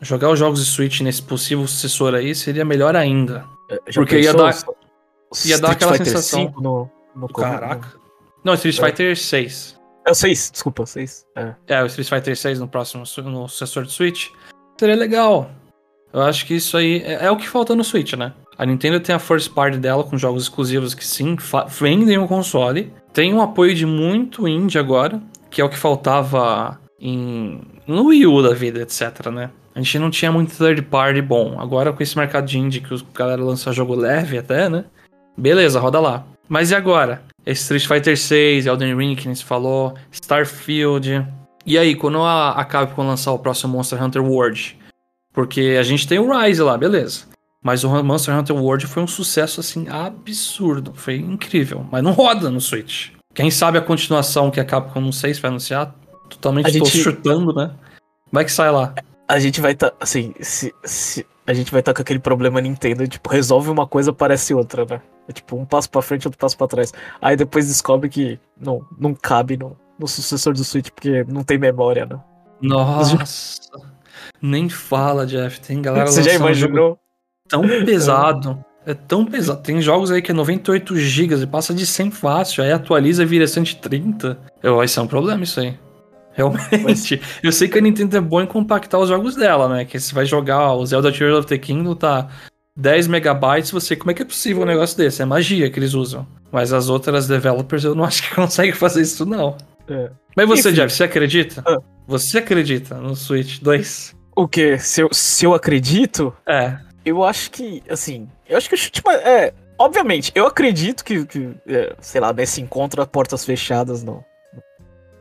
Speaker 2: jogar os jogos de Switch nesse possível sucessor aí, seria melhor ainda.
Speaker 1: É, já Porque ia dar, ia
Speaker 2: dar aquela Fighter sensação. No, no Caraca. Não, Street é. Fighter 6.
Speaker 1: É o 6, desculpa, 6. É.
Speaker 2: é, o Street Fighter 6 no próximo no sucessor do Switch. Seria legal. Eu acho que isso aí é, é, o que falta no Switch, né? A Nintendo tem a first party dela com jogos exclusivos que sim, vendem o console. Tem um apoio de muito indie agora, que é o que faltava em no Wii U da vida, etc, né? A gente não tinha muito third party bom. Agora com esse mercado de indie que os galera lança jogo leve até, né? Beleza, roda lá. Mas e agora? Street Fighter 6, Elden Ring, que nem se falou, Starfield. E aí, quando a, a Capcom lançar o próximo Monster Hunter World? Porque a gente tem o Rise lá, beleza. Mas o Monster Hunter World foi um sucesso, assim, absurdo. Foi incrível. Mas não roda no Switch. Quem sabe a continuação que a Capcom não sei se vai anunciar. Totalmente tô gente... chutando, né? Vai que sai lá.
Speaker 1: A gente vai estar, tá, assim, se, se, a gente vai estar com aquele problema Nintendo, tipo, resolve uma coisa, parece outra, né? É tipo, um passo pra frente, outro passo pra trás. Aí depois descobre que não, não cabe no, no sucessor do Switch, porque não tem memória, né?
Speaker 2: Nossa! Nem fala, Jeff. Tem galera
Speaker 1: Você já imaginou?
Speaker 2: tão pesado. É tão pesado. Tem jogos aí que é 98 GB e passa de 100 fácil. Aí atualiza e vira 130. Eu, vai ser um problema isso aí. Realmente. Eu sei que a Nintendo é boa em compactar os jogos dela, né? Que você vai jogar o Zelda Tears of the Kingdom, tá 10 megabytes, você. Como é que é possível um negócio desse? É magia que eles usam. Mas as outras developers eu não acho que conseguem fazer isso, não. É. Mas você, Enfim. Jeff, você acredita? Ah. Você acredita no Switch 2?
Speaker 1: O quê? Se eu, se eu acredito?
Speaker 2: É.
Speaker 1: Eu acho que, assim. Eu acho que o chute. É. Obviamente, eu acredito que, que é, sei lá, nesse encontro a portas fechadas no,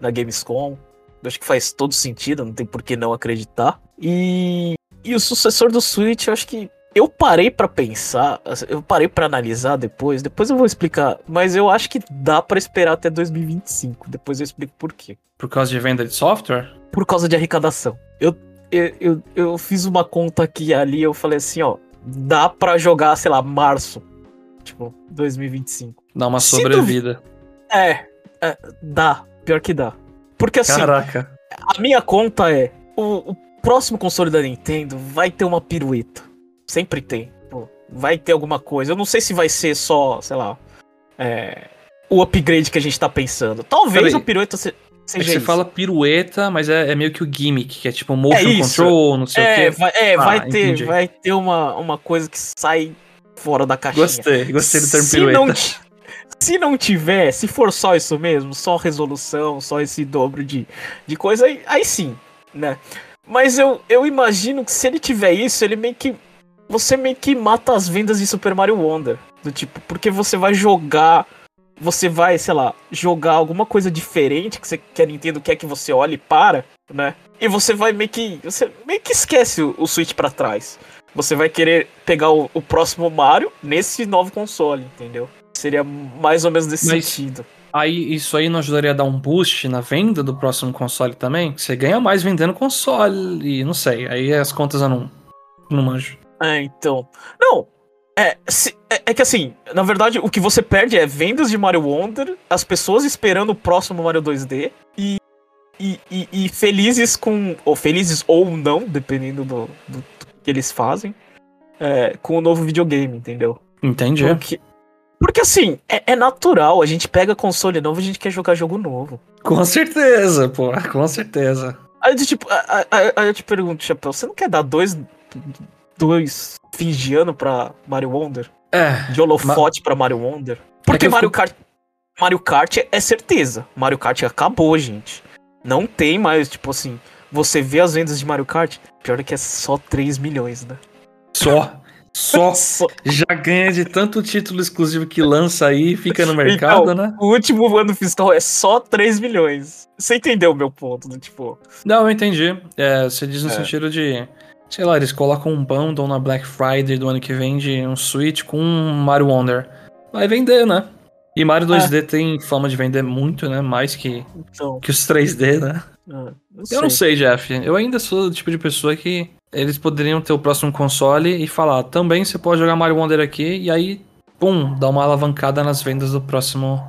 Speaker 1: na Gamescom. Acho que faz todo sentido, não tem por que não acreditar. E, e o sucessor do Switch, eu acho que eu parei para pensar, eu parei para analisar depois, depois eu vou explicar, mas eu acho que dá para esperar até 2025, depois eu explico por quê.
Speaker 2: Por causa de venda de software?
Speaker 1: Por causa de arrecadação. Eu, eu, eu, eu fiz uma conta aqui ali, eu falei assim, ó, dá para jogar, sei lá, março, tipo, 2025.
Speaker 2: Dá uma sobrevida.
Speaker 1: É, é, dá, pior que dá. Porque assim,
Speaker 2: Caraca.
Speaker 1: a minha conta é, o, o próximo console da Nintendo vai ter uma pirueta Sempre tem. Pô, vai ter alguma coisa. Eu não sei se vai ser só, sei lá, é, o upgrade que a gente tá pensando. Talvez a pirueta se, seja. É
Speaker 2: você
Speaker 1: isso.
Speaker 2: fala pirueta, mas é, é, meio que o gimmick, que é tipo motion é control, não sei
Speaker 1: é,
Speaker 2: o quê.
Speaker 1: Vai, é, ah, vai ter, vai ter uma, uma coisa que sai fora da caixinha.
Speaker 2: Gostei, gostei do termo se pirueta. Não,
Speaker 1: se não tiver, se for só isso mesmo, só resolução, só esse dobro de, de coisa, aí, aí sim, né? Mas eu, eu imagino que se ele tiver isso, ele meio que você meio que mata as vendas de Super Mario Wonder. Do tipo, porque você vai jogar. Você vai, sei lá, jogar alguma coisa diferente que, você, que a Nintendo quer que você olhe para, né? E você vai meio que. Você meio que esquece o, o Switch para trás. Você vai querer pegar o, o, próximo Mario nesse novo console, entendeu? Seria mais ou menos nesse Mas... sentido.
Speaker 2: Aí, isso aí não ajudaria a dar um boost na venda do próximo console também? Você ganha mais vendendo console, e não sei. Aí as contas eu não, não manjo.
Speaker 1: É, então. Não, é, se, é, é, que assim, na verdade, o que você perde é vendas de Mario Wonder, as pessoas esperando o próximo Mario 2D e, e, e, e felizes com. Ou felizes ou não, dependendo do, do, do que eles fazem, é, com o novo videogame, entendeu?
Speaker 2: Entendi.
Speaker 1: Porque, porque assim, é, é, natural, a gente pega console novo e a gente quer jogar jogo novo.
Speaker 2: Com certeza, pô, com certeza.
Speaker 1: Aí, tipo, aí, aí eu te pergunto, Chapéu, você não quer dar dois dois fins de ano pra Mario Wonder?
Speaker 2: É.
Speaker 1: De holofote ma... pra Mario Wonder? Porque é Mario fico... Kart. Mario Kart é certeza. Mario Kart acabou, gente. Não tem mais, tipo assim. Você vê as vendas de Mario Kart, pior é que é só 3 milhões, né?
Speaker 2: Só? Só, já ganha de tanto título exclusivo que lança aí e fica no mercado, então, né?
Speaker 1: O último ano fiscal é só 3 milhões. Você entendeu o meu ponto, do tipo.
Speaker 2: Não, eu entendi. É, você diz no é. sentido de. Sei lá, eles colocam um bundle na Black Friday do ano que vem de um Switch com um Mario Wonder. Vai vender, né? E Mario 2D é. tem fama de vender muito, né? Mais que, então. que os 3D, né? Ah, eu, eu não sei, Jeff. Eu ainda sou do tipo de pessoa que eles poderiam ter o próximo console e falar, também você pode jogar Mario Wonder aqui, e aí, pum, dá uma alavancada nas vendas do próximo.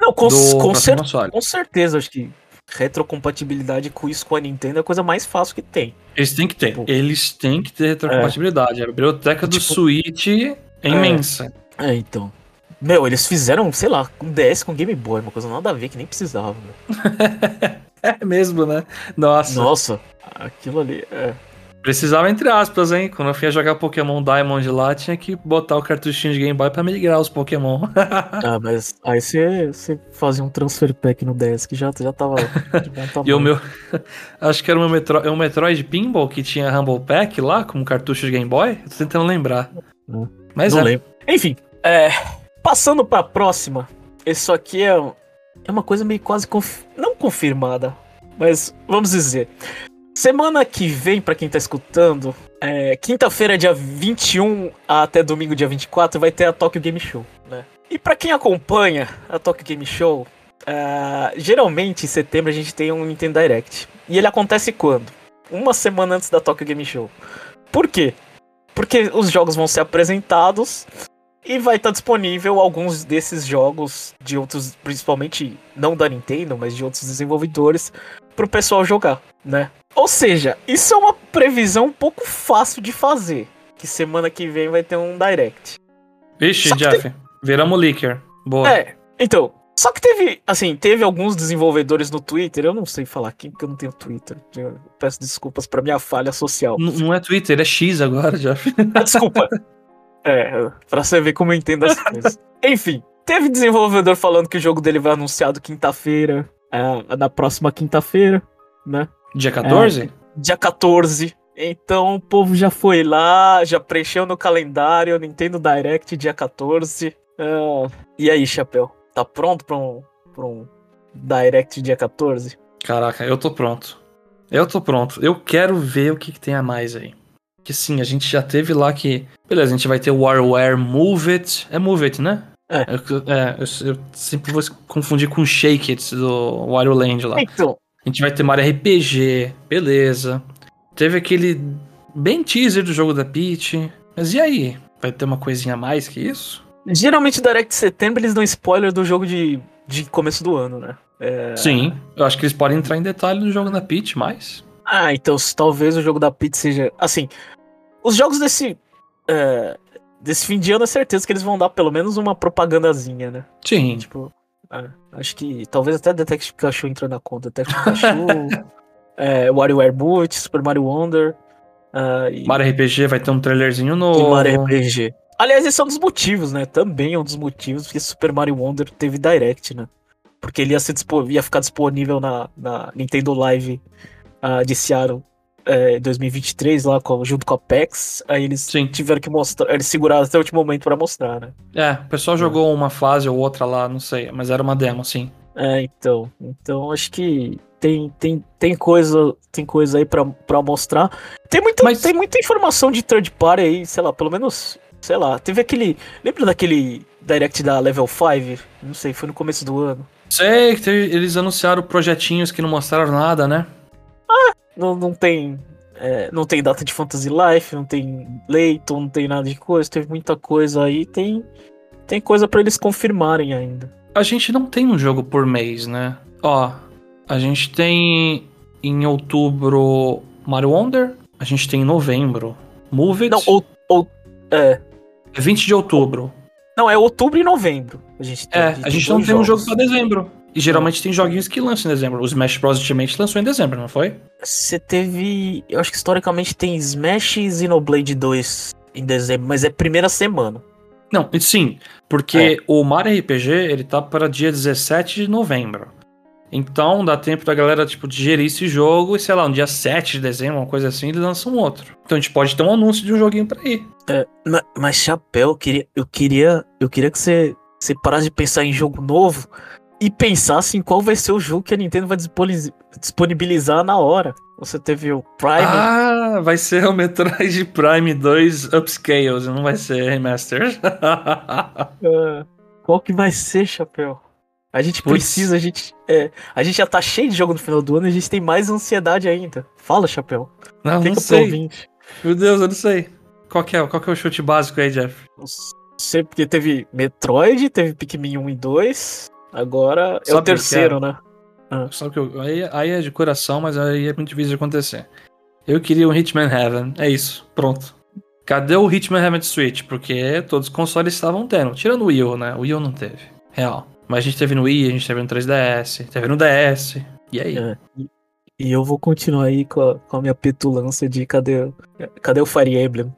Speaker 1: Não, com, do com, cer console. com certeza, acho que retrocompatibilidade com isso com a Nintendo é a coisa mais fácil que tem.
Speaker 2: Eles têm que ter. Tipo, eles têm que ter retrocompatibilidade. É. A biblioteca do tipo, Switch é, é imensa.
Speaker 1: É, então. Meu, eles fizeram, sei lá, um DS com Game Boy, uma coisa nada a ver que nem precisava.
Speaker 2: é mesmo, né? Nossa.
Speaker 1: Nossa, aquilo ali. É.
Speaker 2: Precisava, entre aspas, hein? Quando eu fui jogar Pokémon Diamond lá, tinha que botar o cartuchinho de Game Boy pra migrar os Pokémon.
Speaker 1: ah, mas aí você, fazia um transfer pack no DS que já, já tava.
Speaker 2: e o meu. Acho que era um, Metro, um Metroid Pinball que tinha Rumble Pack lá, como cartucho de Game Boy. tô tentando lembrar.
Speaker 1: Hum, mas não é. lembro. Enfim, é, passando pra próxima. Isso aqui é, é uma coisa meio quase. Conf, não confirmada, mas vamos dizer. Semana que vem, para quem tá escutando, é, quinta-feira, dia 21 até domingo, dia 24, vai ter a Tokyo Game Show, né? E para quem acompanha a Tokyo Game Show, uh, geralmente em setembro a gente tem um Nintendo Direct. E ele acontece quando? Uma semana antes da Tokyo Game Show. Por quê? Porque os jogos vão ser apresentados e vai estar disponível alguns desses jogos de outros, principalmente não da Nintendo, mas de outros desenvolvedores, pro pessoal jogar, né? Ou seja, isso é uma previsão um pouco fácil de fazer. Que semana que vem vai ter um Direct.
Speaker 2: Vixe, Jeff, teve... viramos leaker. Boa.
Speaker 1: É, então. Só que teve, assim, teve alguns desenvolvedores no Twitter, eu não sei falar aqui porque eu não tenho Twitter. Eu peço desculpas pra minha falha social.
Speaker 2: N não é Twitter, é X agora, Jeff.
Speaker 1: Ah, desculpa. é, pra você ver como eu entendo as coisas. Enfim, teve desenvolvedor falando que o jogo dele vai anunciado quinta-feira, é, na próxima quinta-feira, né?
Speaker 2: Dia 14? É,
Speaker 1: dia 14. Então o povo já foi lá, já preencheu no calendário, Nintendo Direct dia 14. Uh, e aí, Chapéu? Tá pronto pra um, pra um Direct dia 14?
Speaker 2: Caraca, eu tô pronto. Eu tô pronto. Eu quero ver o que, que tem a mais aí. Que sim, a gente já teve lá que. Beleza, a gente vai ter o WarWare Move It. É Move It, né? É. é eu, eu, sempre vou confundir com Shake It do Wario Land lá. Então, a gente vai ter Mario RPG, beleza. Teve aquele bem teaser do jogo da Peach. Mas e aí? Vai ter uma coisinha a mais que isso?
Speaker 1: Geralmente, Direct setembro, eles dão spoiler do jogo de, de começo do ano, né?
Speaker 2: É... Sim, eu acho que eles podem entrar em detalhe no jogo da Peach mais.
Speaker 1: Ah, então talvez o jogo da Peach seja. Assim, os jogos desse. É, desse fim de ano é certeza que eles vão dar pelo menos uma propagandazinha, né?
Speaker 2: Sim.
Speaker 1: Tipo, é, acho que talvez até Detective Pikachu entrou na conta. Detective Pikachu, é, WarioWare Boot, Super Mario Wonder. Uh,
Speaker 2: e... Mario RPG vai ter um trailerzinho novo.
Speaker 1: E Mario RPG. Aliás, esse é um dos motivos, né? Também é um dos motivos porque Super Mario Wonder teve Direct, né? Porque ele ia, ser, ia ficar disponível na, na Nintendo Live uh, de Seattle é, 2023 lá com, junto com a PEX, aí eles Sim. tiveram que mostrar, eles seguraram até o último momento para mostrar, né?
Speaker 2: É, o pessoal jogou uma fase ou outra lá, não sei, mas era uma demo, sim.
Speaker 1: É, então, então acho que tem, tem, tem coisa tem coisa aí para mostrar. Tem muita, mas... tem muita informação de third party aí, sei lá, pelo menos, sei lá, teve aquele, lembra daquele direct da Level 5? Não sei, foi no começo do ano.
Speaker 2: Sei, eles anunciaram projetinhos que não mostraram nada, né?
Speaker 1: Ah, não, não tem. É, não tem data de Fantasy Life, não tem Leighton, não tem nada de coisa, teve muita coisa aí, tem, tem coisa para eles confirmarem ainda.
Speaker 2: A gente não tem um jogo por mês, né? Ó, a gente tem em outubro Mario Wonder, a gente tem em novembro Move It.
Speaker 1: Não, ou, ou é.
Speaker 2: É 20 de outubro.
Speaker 1: Não, é outubro e novembro.
Speaker 2: A gente tem, é, a gente não tem jogos. um jogo pra dezembro. E geralmente tem joguinhos que lançam em dezembro. O Smash Bros. Ultimate lançou em dezembro, não foi?
Speaker 1: Você teve. Eu acho que historicamente tem Smash e Xenoblade 2 em dezembro, mas é primeira semana.
Speaker 2: Não, sim, porque é. o Mario RPG ele tá para dia 17 de novembro. Então dá tempo da galera, tipo, digerir esse jogo e, sei lá, no dia 7 de dezembro, uma coisa assim, eles lançam outro. Então a gente pode ter um anúncio de um joguinho pra ir.
Speaker 1: É, mas, mas Chapéu, eu queria, eu queria, eu queria que você, você parasse de pensar em jogo novo e pensasse em qual vai ser o jogo que a Nintendo vai disponibilizar na hora. Você teve o Prime.
Speaker 2: Ah, vai ser o Metroid Prime 2 Upscales, não vai ser Remastered.
Speaker 1: uh, qual que vai ser, Chapéu? A gente Puts. precisa, a gente, é, a gente já tá cheio de jogo no final do ano e a gente tem mais ansiedade ainda. Fala, Chapéu.
Speaker 2: Não, Fica não sei. Meu Deus, eu não sei. Qual que é, qual que é o chute básico aí, Jeff?
Speaker 1: Não sei, porque teve Metroid, teve Pikmin 1 e 2, agora Sabe é o terceiro, é? né?
Speaker 2: Ah. Sabe que eu, aí, aí é de coração, mas aí é muito difícil de acontecer. Eu queria um Hitman Heaven, é isso, pronto. Cadê o Hitman Heaven Switch? Porque todos os consoles estavam tendo, tirando o Wii U, né? O Wii U não teve, real. Mas a gente teve no Wii, a gente teve no 3DS, teve no DS. E aí? É,
Speaker 1: e, e, eu vou continuar aí com a, com a, minha petulância de cadê, cadê o Fire Emblem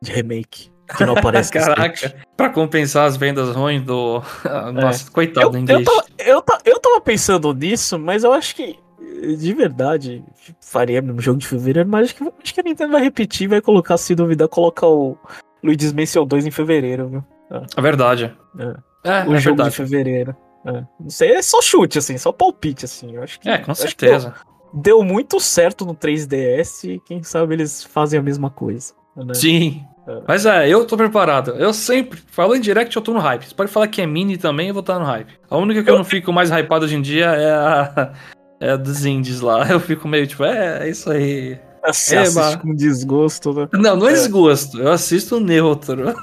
Speaker 1: de remake? Que não aparece
Speaker 2: Caraca, pra compensar as vendas ruins do. Nossa, é. coitado do
Speaker 1: Engage. Eu tava, eu, eu tava pensando nisso, mas eu acho que de verdade, Fire Emblem, jogo de fevereiro, mas acho que, acho que a Nintendo vai repetir, vai colocar, se duvidar, colocar o Luigi's Mansion 2 em fevereiro, viu?
Speaker 2: É verdade.
Speaker 1: É. É, o é jogo verdade. de fevereiro. É. Não sei, é só chute, assim, só palpite, assim. Eu acho que,
Speaker 2: é, com certeza.
Speaker 1: Deu, deu, muito certo no 3DS e quem sabe eles fazem a mesma coisa. Né?
Speaker 2: Sim. Mas é, eu tô preparado. Eu sempre, falando em direct, eu tô no hype. Você pode falar que é mini também, eu vou estar no hype. A única que eu, eu não fico mais hypado hoje em dia é a, é a dos indies lá. Eu fico meio tipo, é, é isso aí.
Speaker 1: Você assiste com desgosto, né?
Speaker 2: Não, não é, é desgosto. Eu assisto neutro.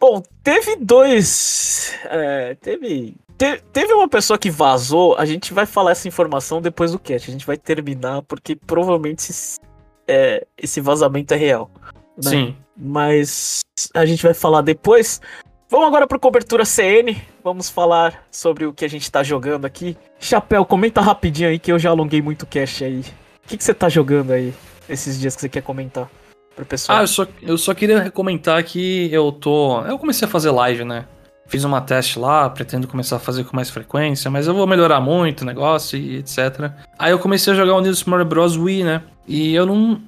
Speaker 1: Bom, teve dois. É, teve. Te, teve uma pessoa que vazou. A gente vai falar essa informação depois do cast. A gente vai terminar, porque provavelmente esse, é, esse vazamento é real.
Speaker 2: Né? Sim.
Speaker 1: Mas a gente vai falar depois. Vamos agora para cobertura CN. Vamos falar sobre o que a gente tá jogando aqui. Chapéu, comenta rapidinho aí que eu já alonguei muito o cast aí. O que, que você tá jogando aí esses dias que você quer comentar? pro pessoal.
Speaker 2: Ah, eu só, eu só queria comentar que eu tô. Eu comecei a fazer live, né? Fiz uma teste lá, pretendo começar a fazer com mais frequência, mas eu vou melhorar muito o negócio e etc. Aí eu comecei a jogar o New Super Bros. Wii, né? E eu não.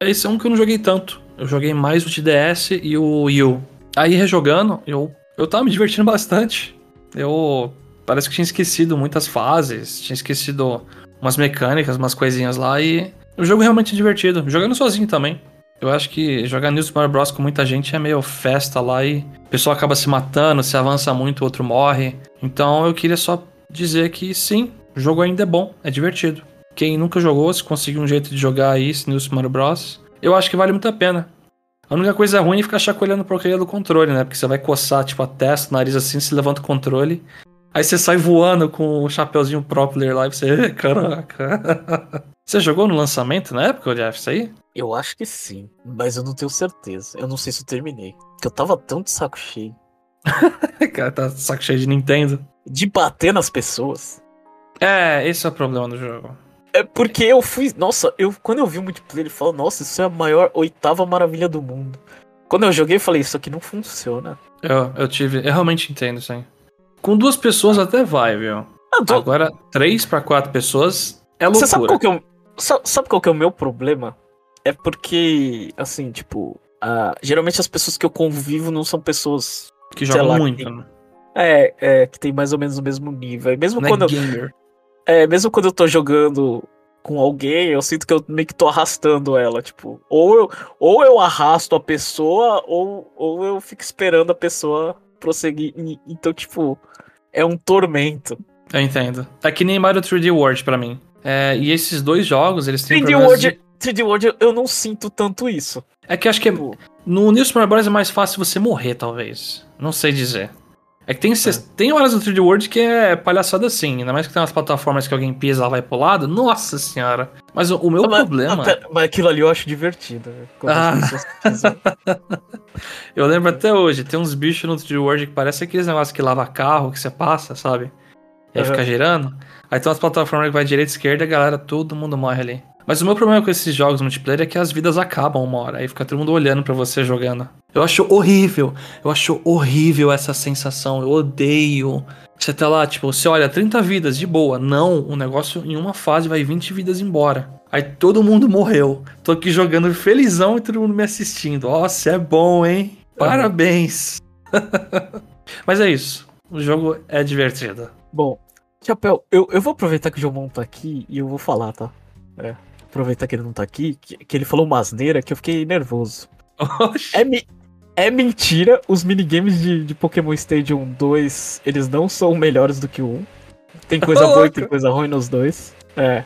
Speaker 2: Esse é um que eu não joguei tanto. Eu joguei mais o TDS e o Wii U. Aí rejogando, eu, eu tava me divertindo bastante. Eu. Parece que tinha esquecido muitas fases, tinha esquecido umas mecânicas, umas coisinhas lá e. O jogo realmente é divertido. Jogando sozinho também. Eu acho que jogar New Super Mario Bros. com muita gente é meio festa lá e o pessoal acaba se matando, se avança muito, o outro morre. Então eu queria só dizer que sim, o jogo ainda é bom, é divertido. Quem nunca jogou, se conseguir um jeito de jogar aí New Super Mario Bros., eu acho que vale muito a pena. A única coisa ruim é ficar chacoalhando porcaria do controle, né? Porque você vai coçar, tipo, a testa, o nariz assim, se levanta o controle. Aí você sai voando com o chapeuzinho pro player lá e você. Caraca. Você jogou no lançamento na época, Jeff, isso aí?
Speaker 1: Eu acho que sim, mas eu não tenho certeza. Eu não sei se eu terminei. Porque eu tava tão de saco cheio.
Speaker 2: Cara, tá de saco cheio de Nintendo.
Speaker 1: De bater nas pessoas.
Speaker 2: É, esse é o problema do jogo.
Speaker 1: É porque eu fui. Nossa, eu quando eu vi o multiplayer, ele falou: Nossa, isso é a maior oitava maravilha do mundo. Quando eu joguei, eu falei: Isso aqui não funciona.
Speaker 2: Eu, eu tive. Eu realmente entendo, sim. Com duas pessoas até vai, viu? Tô... Agora, três para quatro pessoas é loucura. Você
Speaker 1: sabe qual que é o, sabe qual que é o meu problema? É porque, assim, tipo, uh, geralmente as pessoas que eu convivo não são pessoas.
Speaker 2: Que jogam lá, muito,
Speaker 1: né? É, é, que tem mais ou menos o mesmo nível. mesmo não é quando. É,
Speaker 2: gamer.
Speaker 1: É, mesmo quando eu tô jogando com alguém, eu sinto que eu meio que tô arrastando ela. Tipo, ou eu, ou eu arrasto a pessoa, ou, ou eu fico esperando a pessoa prosseguir. Então, tipo, é um tormento.
Speaker 2: Eu entendo. É que nem Mario 3D World pra mim. É, e esses dois jogos, eles têm
Speaker 1: 3D World, de... 3D World eu não sinto tanto isso.
Speaker 2: É que acho que tipo, no New Super Mario Bros. é mais fácil você morrer, talvez. Não sei dizer. É que tem, é. tem horas no 3D World que é palhaçada assim, ainda mais que tem umas plataformas que alguém pisa lá vai pro lado. Nossa senhora. Mas o, o meu mas, problema.
Speaker 1: Mas aquilo ali eu acho divertido.
Speaker 2: Ah. eu lembro até hoje, tem uns bichos no 3D World que parece aqueles negócios que lava carro, que você passa, sabe? E aí uhum. fica girando. Aí tem umas plataformas que vai direita e esquerda e a galera, todo mundo morre ali. Mas o meu problema com esses jogos multiplayer é que as vidas acabam uma hora. Aí fica todo mundo olhando para você jogando. Eu acho horrível. Eu acho horrível essa sensação. Eu odeio. Você tá lá, tipo, você olha 30 vidas de boa. Não, o negócio em uma fase vai 20 vidas embora. Aí todo mundo morreu. Tô aqui jogando felizão e todo mundo me assistindo. Nossa, é bom, hein? Parabéns. Mas é isso. O jogo é divertido.
Speaker 1: Bom, Chapéu, eu, eu vou aproveitar que o Jomon tá aqui e eu vou falar, tá? É, aproveitar que ele não tá aqui, que, que ele falou uma asneira que eu fiquei nervoso. É, mi é mentira, os minigames de, de Pokémon Stadium 2, eles não são melhores do que o 1. Tem coisa boa e tem coisa ruim nos dois. É.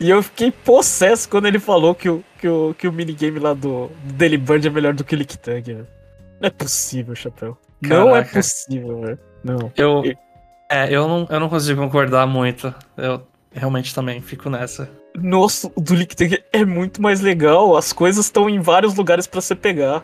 Speaker 1: E eu fiquei possesso quando ele falou que o, que o, que o minigame lá do, do Delibird é melhor do que o Licktang, velho. Não é possível, Chapéu. Caraca. Não é possível, velho. Não.
Speaker 2: Eu, é, eu não, eu não consigo concordar muito. Eu realmente também fico nessa.
Speaker 1: Nossa, o do Licktag é muito mais legal. As coisas estão em vários lugares para você pegar.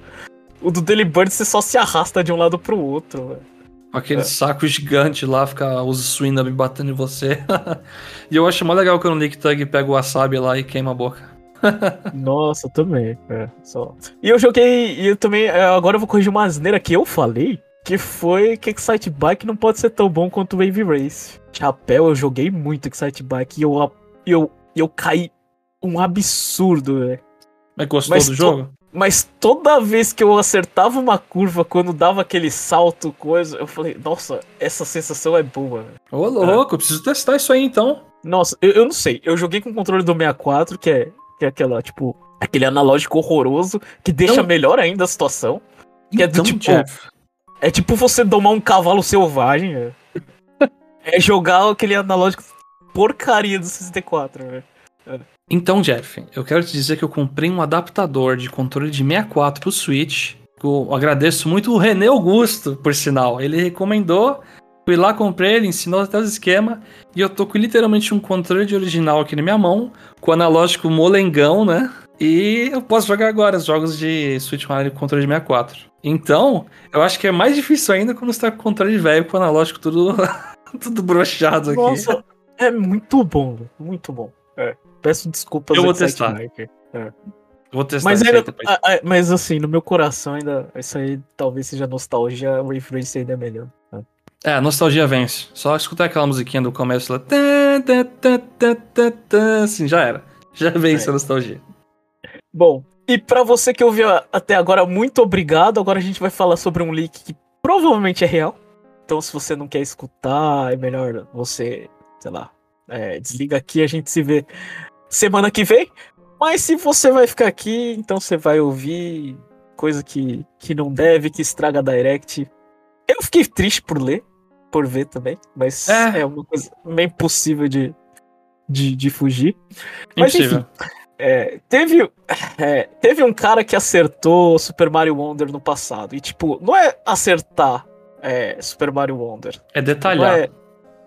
Speaker 1: O do Delibird você só se arrasta de um lado pro outro, velho.
Speaker 2: Aquele é. saco gigante lá, fica os Swindub batendo em você. e eu acho mó legal quando o Licktag pega o wasabi lá e queima a boca.
Speaker 1: Nossa, também. É, só. E eu joguei. E eu também. É, agora eu vou corrigir uma asneira que eu falei. Que foi que Excite Bike não pode ser tão bom quanto Wave Race. Chapéu, eu joguei muito Excite Bike e eu, eu, eu caí um absurdo, velho.
Speaker 2: Mas gostou Mas do jogo?
Speaker 1: Mas toda vez que eu acertava uma curva, quando dava aquele salto, coisa, eu falei, nossa, essa sensação é boa.
Speaker 2: Ô, louco, é. preciso testar isso aí então.
Speaker 1: Nossa, eu, eu não sei. Eu joguei com o controle do 64, que é, que é aquela, tipo, aquele analógico horroroso, que deixa então, melhor ainda a situação. Que então, é do então, tipo. Jeff, é tipo você domar um cavalo selvagem, velho. É jogar aquele analógico porcaria do 64, velho. É.
Speaker 2: Então, Jeff, eu quero te dizer que eu comprei um adaptador de controle de 64 pro Switch. Eu agradeço muito o René Augusto, por sinal. Ele recomendou, fui lá, comprei, ele ensinou até os esquemas. E eu tô com literalmente um controle de original aqui na minha mão, com o analógico molengão, né? E eu posso jogar agora os jogos de Switch Online com controle de 64. Então, eu acho que é mais difícil ainda quando você tá com o controle velho com o analógico tudo, tudo brochado aqui. Nossa,
Speaker 1: é muito bom, muito bom. É. Peço desculpas.
Speaker 2: Eu vou testar. É. Vou testar.
Speaker 1: Mas, ainda, a, a, mas assim, no meu coração ainda, isso aí talvez seja nostalgia, o Race ainda é melhor.
Speaker 2: É, a nostalgia vence. Só escutar aquela musiquinha do começo lá. Assim, já era. Já vence é. a nostalgia.
Speaker 1: Bom, e para você que ouviu até agora, muito obrigado. Agora a gente vai falar sobre um leak que provavelmente é real. Então, se você não quer escutar, é melhor você, sei lá, é, desliga aqui. A gente se vê semana que vem. Mas se você vai ficar aqui, então você vai ouvir coisa que, que não deve, que estraga a Direct. Eu fiquei triste por ler, por ver também, mas é, é uma coisa meio impossível de, de, de fugir. Mas Impossível. enfim. É, teve, é, teve um cara que acertou Super Mario Wonder no passado. E, tipo, não é acertar é, Super Mario Wonder.
Speaker 2: É detalhar.
Speaker 1: É,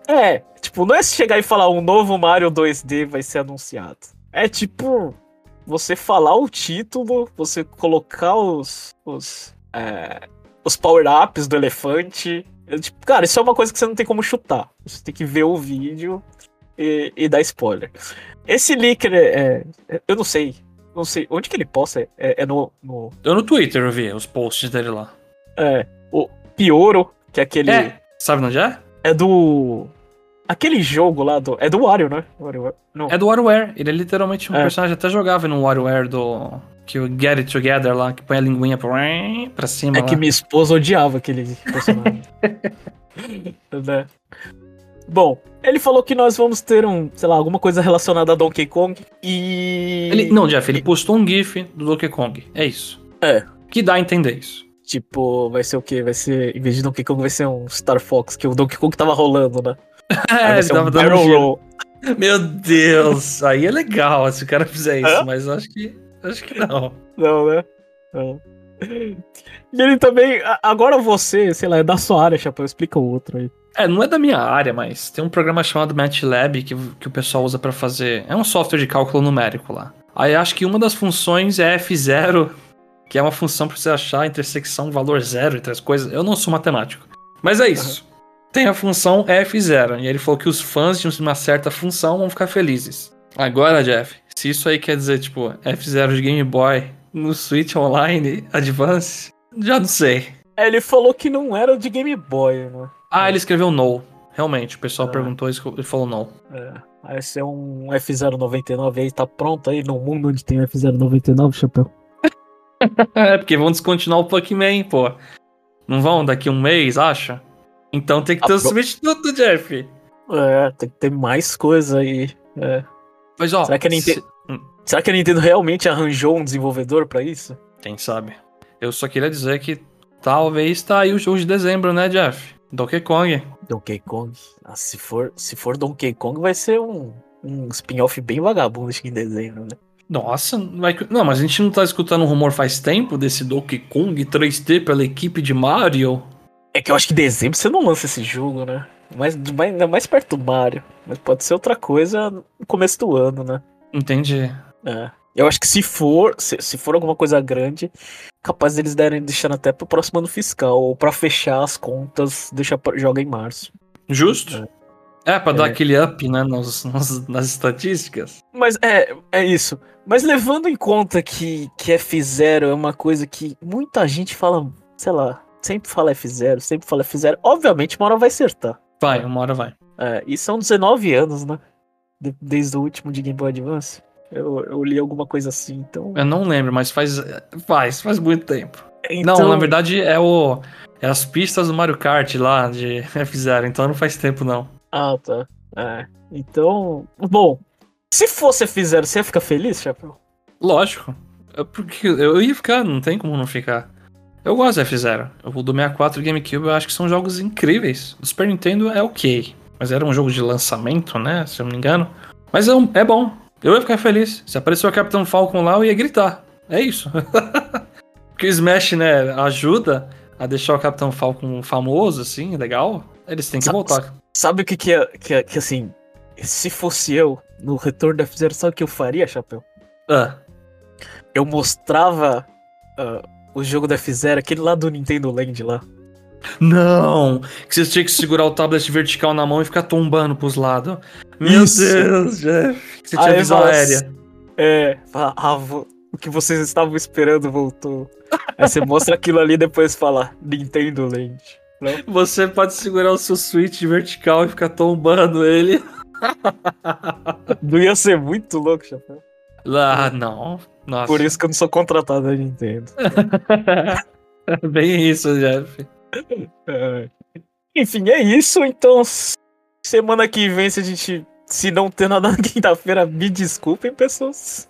Speaker 1: é, tipo, não é chegar e falar um novo Mario 2D vai ser anunciado. É tipo, você falar o título, você colocar os, os, é, os power-ups do elefante. Tipo, cara, isso é uma coisa que você não tem como chutar. Você tem que ver o vídeo e, e dar spoiler. Esse leaker é, é, Eu não sei. Não sei. Onde que ele posta? É, é no, no.
Speaker 2: Eu no Twitter eu vi os posts dele lá.
Speaker 1: É. O Pioro, que é aquele.
Speaker 2: É. Sabe onde é?
Speaker 1: É do. Aquele jogo lá do. É do Wario, né?
Speaker 2: WarioWare. Não. É do WarioWare. Ele é literalmente um é. personagem. Até jogava no WarioWare do. Que o Get It Together lá, que põe a linguinha pra, pra cima.
Speaker 1: É lá. que minha esposa odiava aquele personagem. né? Bom, ele falou que nós vamos ter um, sei lá, alguma coisa relacionada a Donkey Kong e.
Speaker 2: Ele, não, Jeff, ele postou um GIF do Donkey Kong. É isso.
Speaker 1: É.
Speaker 2: Que dá a entender isso.
Speaker 1: Tipo, vai ser o quê? Vai ser. Em vez de Donkey Kong, vai ser um Star Fox, que o Donkey Kong tava rolando, né?
Speaker 2: é, ser um dando roll. Meu Deus, aí é legal se o cara fizer isso, é? mas acho que. Acho que não.
Speaker 1: Não, né? Não. E ele também. Agora você, sei lá, é da sua área, Chapéu, explica o outro aí.
Speaker 2: É, não é da minha área, mas tem um programa chamado MATLAB que, que o pessoal usa para fazer. É um software de cálculo numérico lá. Aí acho que uma das funções é F0, que é uma função para você achar a intersecção valor zero entre as coisas. Eu não sou matemático. Mas é isso. Uhum. Tem a função F0. E ele falou que os fãs de uma certa função vão ficar felizes. Agora, Jeff, Se isso aí quer dizer, tipo, F0 de Game Boy no Switch Online Advance, já não sei.
Speaker 1: É, ele falou que não era de Game Boy, né?
Speaker 2: Ah, ele escreveu no. Realmente, o pessoal é. perguntou isso, ele falou no.
Speaker 1: É. Aí se é um F099 aí, tá pronto aí no mundo onde tem F099, chapéu.
Speaker 2: é, porque vão descontinuar o Pac-Man, pô. Não vão daqui um mês, acha? Então tem que ter o pro... substituto, Jeff.
Speaker 1: É, tem que ter mais coisa aí. É.
Speaker 2: Mas ó.
Speaker 1: Será que a Nintendo. Se... Hum. Será que a Nintendo realmente arranjou um desenvolvedor para isso?
Speaker 2: Quem sabe? Eu só queria dizer que talvez tá aí o jogo de dezembro, né, Jeff? Donkey Kong.
Speaker 1: Donkey Kong. Ah, se for, se for Donkey Kong, vai ser um, um spin-off bem vagabundo acho que em dezembro, né?
Speaker 2: Nossa, vai... não, mas a gente não tá escutando um rumor faz tempo desse Donkey Kong 3D pela equipe de Mario?
Speaker 1: É que eu acho que em dezembro você não lança esse jogo, né? Mais, mais, mais perto do Mario. Mas pode ser outra coisa no começo do ano, né?
Speaker 2: Entendi.
Speaker 1: É. Eu acho que se for, se, se for alguma coisa grande, capaz deles derem deixando até pro próximo ano fiscal, ou para fechar as contas, deixa joga em março.
Speaker 2: Justo. É, é pra é. dar aquele up, né, nos, nos, nas estatísticas.
Speaker 1: Mas é, é isso. Mas levando em conta que, que F0 é uma coisa que muita gente fala, sei lá, sempre fala F0, sempre fala F0, obviamente uma hora vai acertar.
Speaker 2: Vai, uma hora vai.
Speaker 1: É, e são 19 anos, né? desde o último de Game Boy Advance. Eu, eu li alguma coisa assim, então.
Speaker 2: Eu não lembro, mas faz. Faz, faz muito tempo. Então... Não, na verdade é o. É as pistas do Mario Kart lá de F0, então não faz tempo, não.
Speaker 1: Ah, tá. É. Então. Bom, se fosse F0, você ia ficar feliz, Chapéu?
Speaker 2: Lógico. Porque eu ia ficar, não tem como não ficar. Eu gosto de F0. O do 64 e GameCube eu acho que são jogos incríveis. Do Super Nintendo é ok. Mas era um jogo de lançamento, né? Se eu não me engano. Mas é, um, é bom. Eu ia ficar feliz. Se apareceu o Capitão Falcon lá, eu ia gritar. É isso. Porque o Smash, né, ajuda a deixar o Capitão Falcon famoso, assim, legal. Eles têm que sabe, voltar.
Speaker 1: Sabe o que que, é, que, é, que assim, se fosse eu no retorno da F-Zero, sabe o que eu faria, Chapéu?
Speaker 2: Ah.
Speaker 1: Eu mostrava uh, o jogo da F-Zero, aquele lá do Nintendo Land lá.
Speaker 2: Não! Que você tinha que segurar o tablet vertical na mão e ficar tombando pros lados. Meu Isso. Deus, Jeff. Você tinha Aí visão aérea.
Speaker 1: É, ah, o que vocês estavam esperando voltou. Aí você mostra aquilo ali e depois fala Nintendo Land.
Speaker 2: Não? Você pode segurar o seu Switch vertical e ficar tombando ele.
Speaker 1: Não ia ser muito louco, Chapéu?
Speaker 2: Ah, não.
Speaker 1: Nossa. Por isso que eu não sou contratado da Nintendo.
Speaker 2: Bem isso, Jeff.
Speaker 1: É. Enfim, é isso. Então, semana que vem, se a gente. Se não ter nada na quinta-feira, me desculpem, pessoas.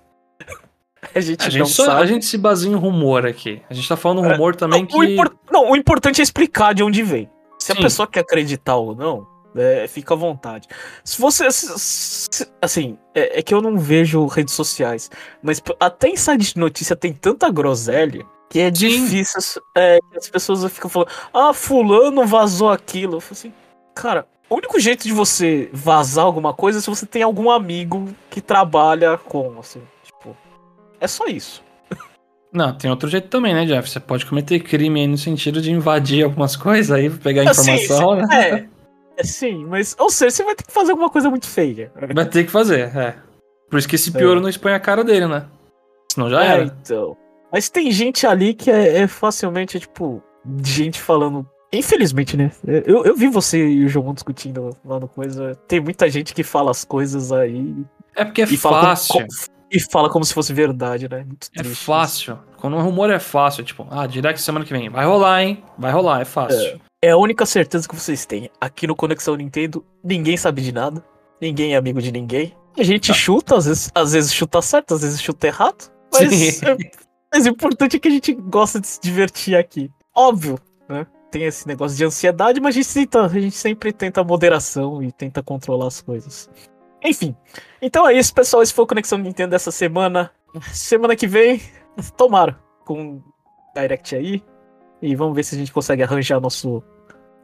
Speaker 2: A gente, a gente só, sabe. A gente se baseia em rumor aqui. A gente tá falando um rumor é, também
Speaker 1: não,
Speaker 2: que.
Speaker 1: O. Não, o importante é explicar de onde vem. Se Sim. a pessoa quer acreditar ou não, é, fica à vontade. Se você. Assim, é, é, que eu não vejo redes sociais, mas até em site de notícia tem tanta groselha que é difícil. É, as pessoas ficam falando, ah, fulano vazou aquilo. Eu falo assim, cara, o único jeito de você vazar alguma coisa é se você tem algum amigo que trabalha com, assim, tipo. É só isso.
Speaker 2: Não, tem outro jeito também, né, Jeff? Você pode cometer crime aí no sentido de invadir algumas coisas aí, pegar informação,
Speaker 1: sim, né? É, é, sim, mas, ou seja, você vai ter que fazer alguma coisa muito feia.
Speaker 2: Vai ter que fazer, é. Por isso que esse pior é. não expõe a cara dele, né? Senão já é, era.
Speaker 1: então. Mas tem gente ali que é, é facilmente, tipo, gente falando. Infelizmente, né? Eu, eu vi você e o João discutindo lá no coisa. Tem muita gente que fala as coisas aí.
Speaker 2: É porque é fácil.
Speaker 1: Como, como, e fala como se fosse verdade, né?
Speaker 2: Muito é fácil. Quando um rumor é fácil, tipo, ah, direct semana que vem. Vai rolar, hein? Vai rolar, é fácil.
Speaker 1: É, é a única certeza que vocês têm. Aqui no Conexão Nintendo, ninguém sabe de nada. Ninguém é amigo de ninguém. A gente ah. chuta, às vezes, às vezes chuta certo, às vezes chuta errado. Mas é, mas o importante é que a gente gosta de se divertir aqui. Óbvio, né? Tem esse negócio de ansiedade, mas a gente, tenta, a gente sempre tenta moderação e tenta controlar as coisas. Enfim. Então é isso, pessoal. Esse foi o Conexão Nintendo dessa semana. Semana que vem, tomara, com Direct aí. E vamos ver se a gente consegue arranjar nosso,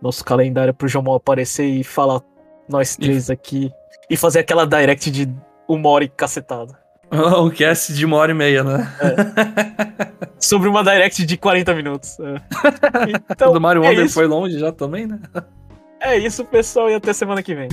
Speaker 1: nosso calendário pro João aparecer e falar nós três aqui. E fazer aquela Direct de uma hora e cacetada.
Speaker 2: O cast de uma hora e meia, né?
Speaker 1: É. Sobre uma direct de 40 minutos. É.
Speaker 2: Então, o do Mario é Wonder foi longe já também, né?
Speaker 1: É isso, pessoal, e até semana que vem.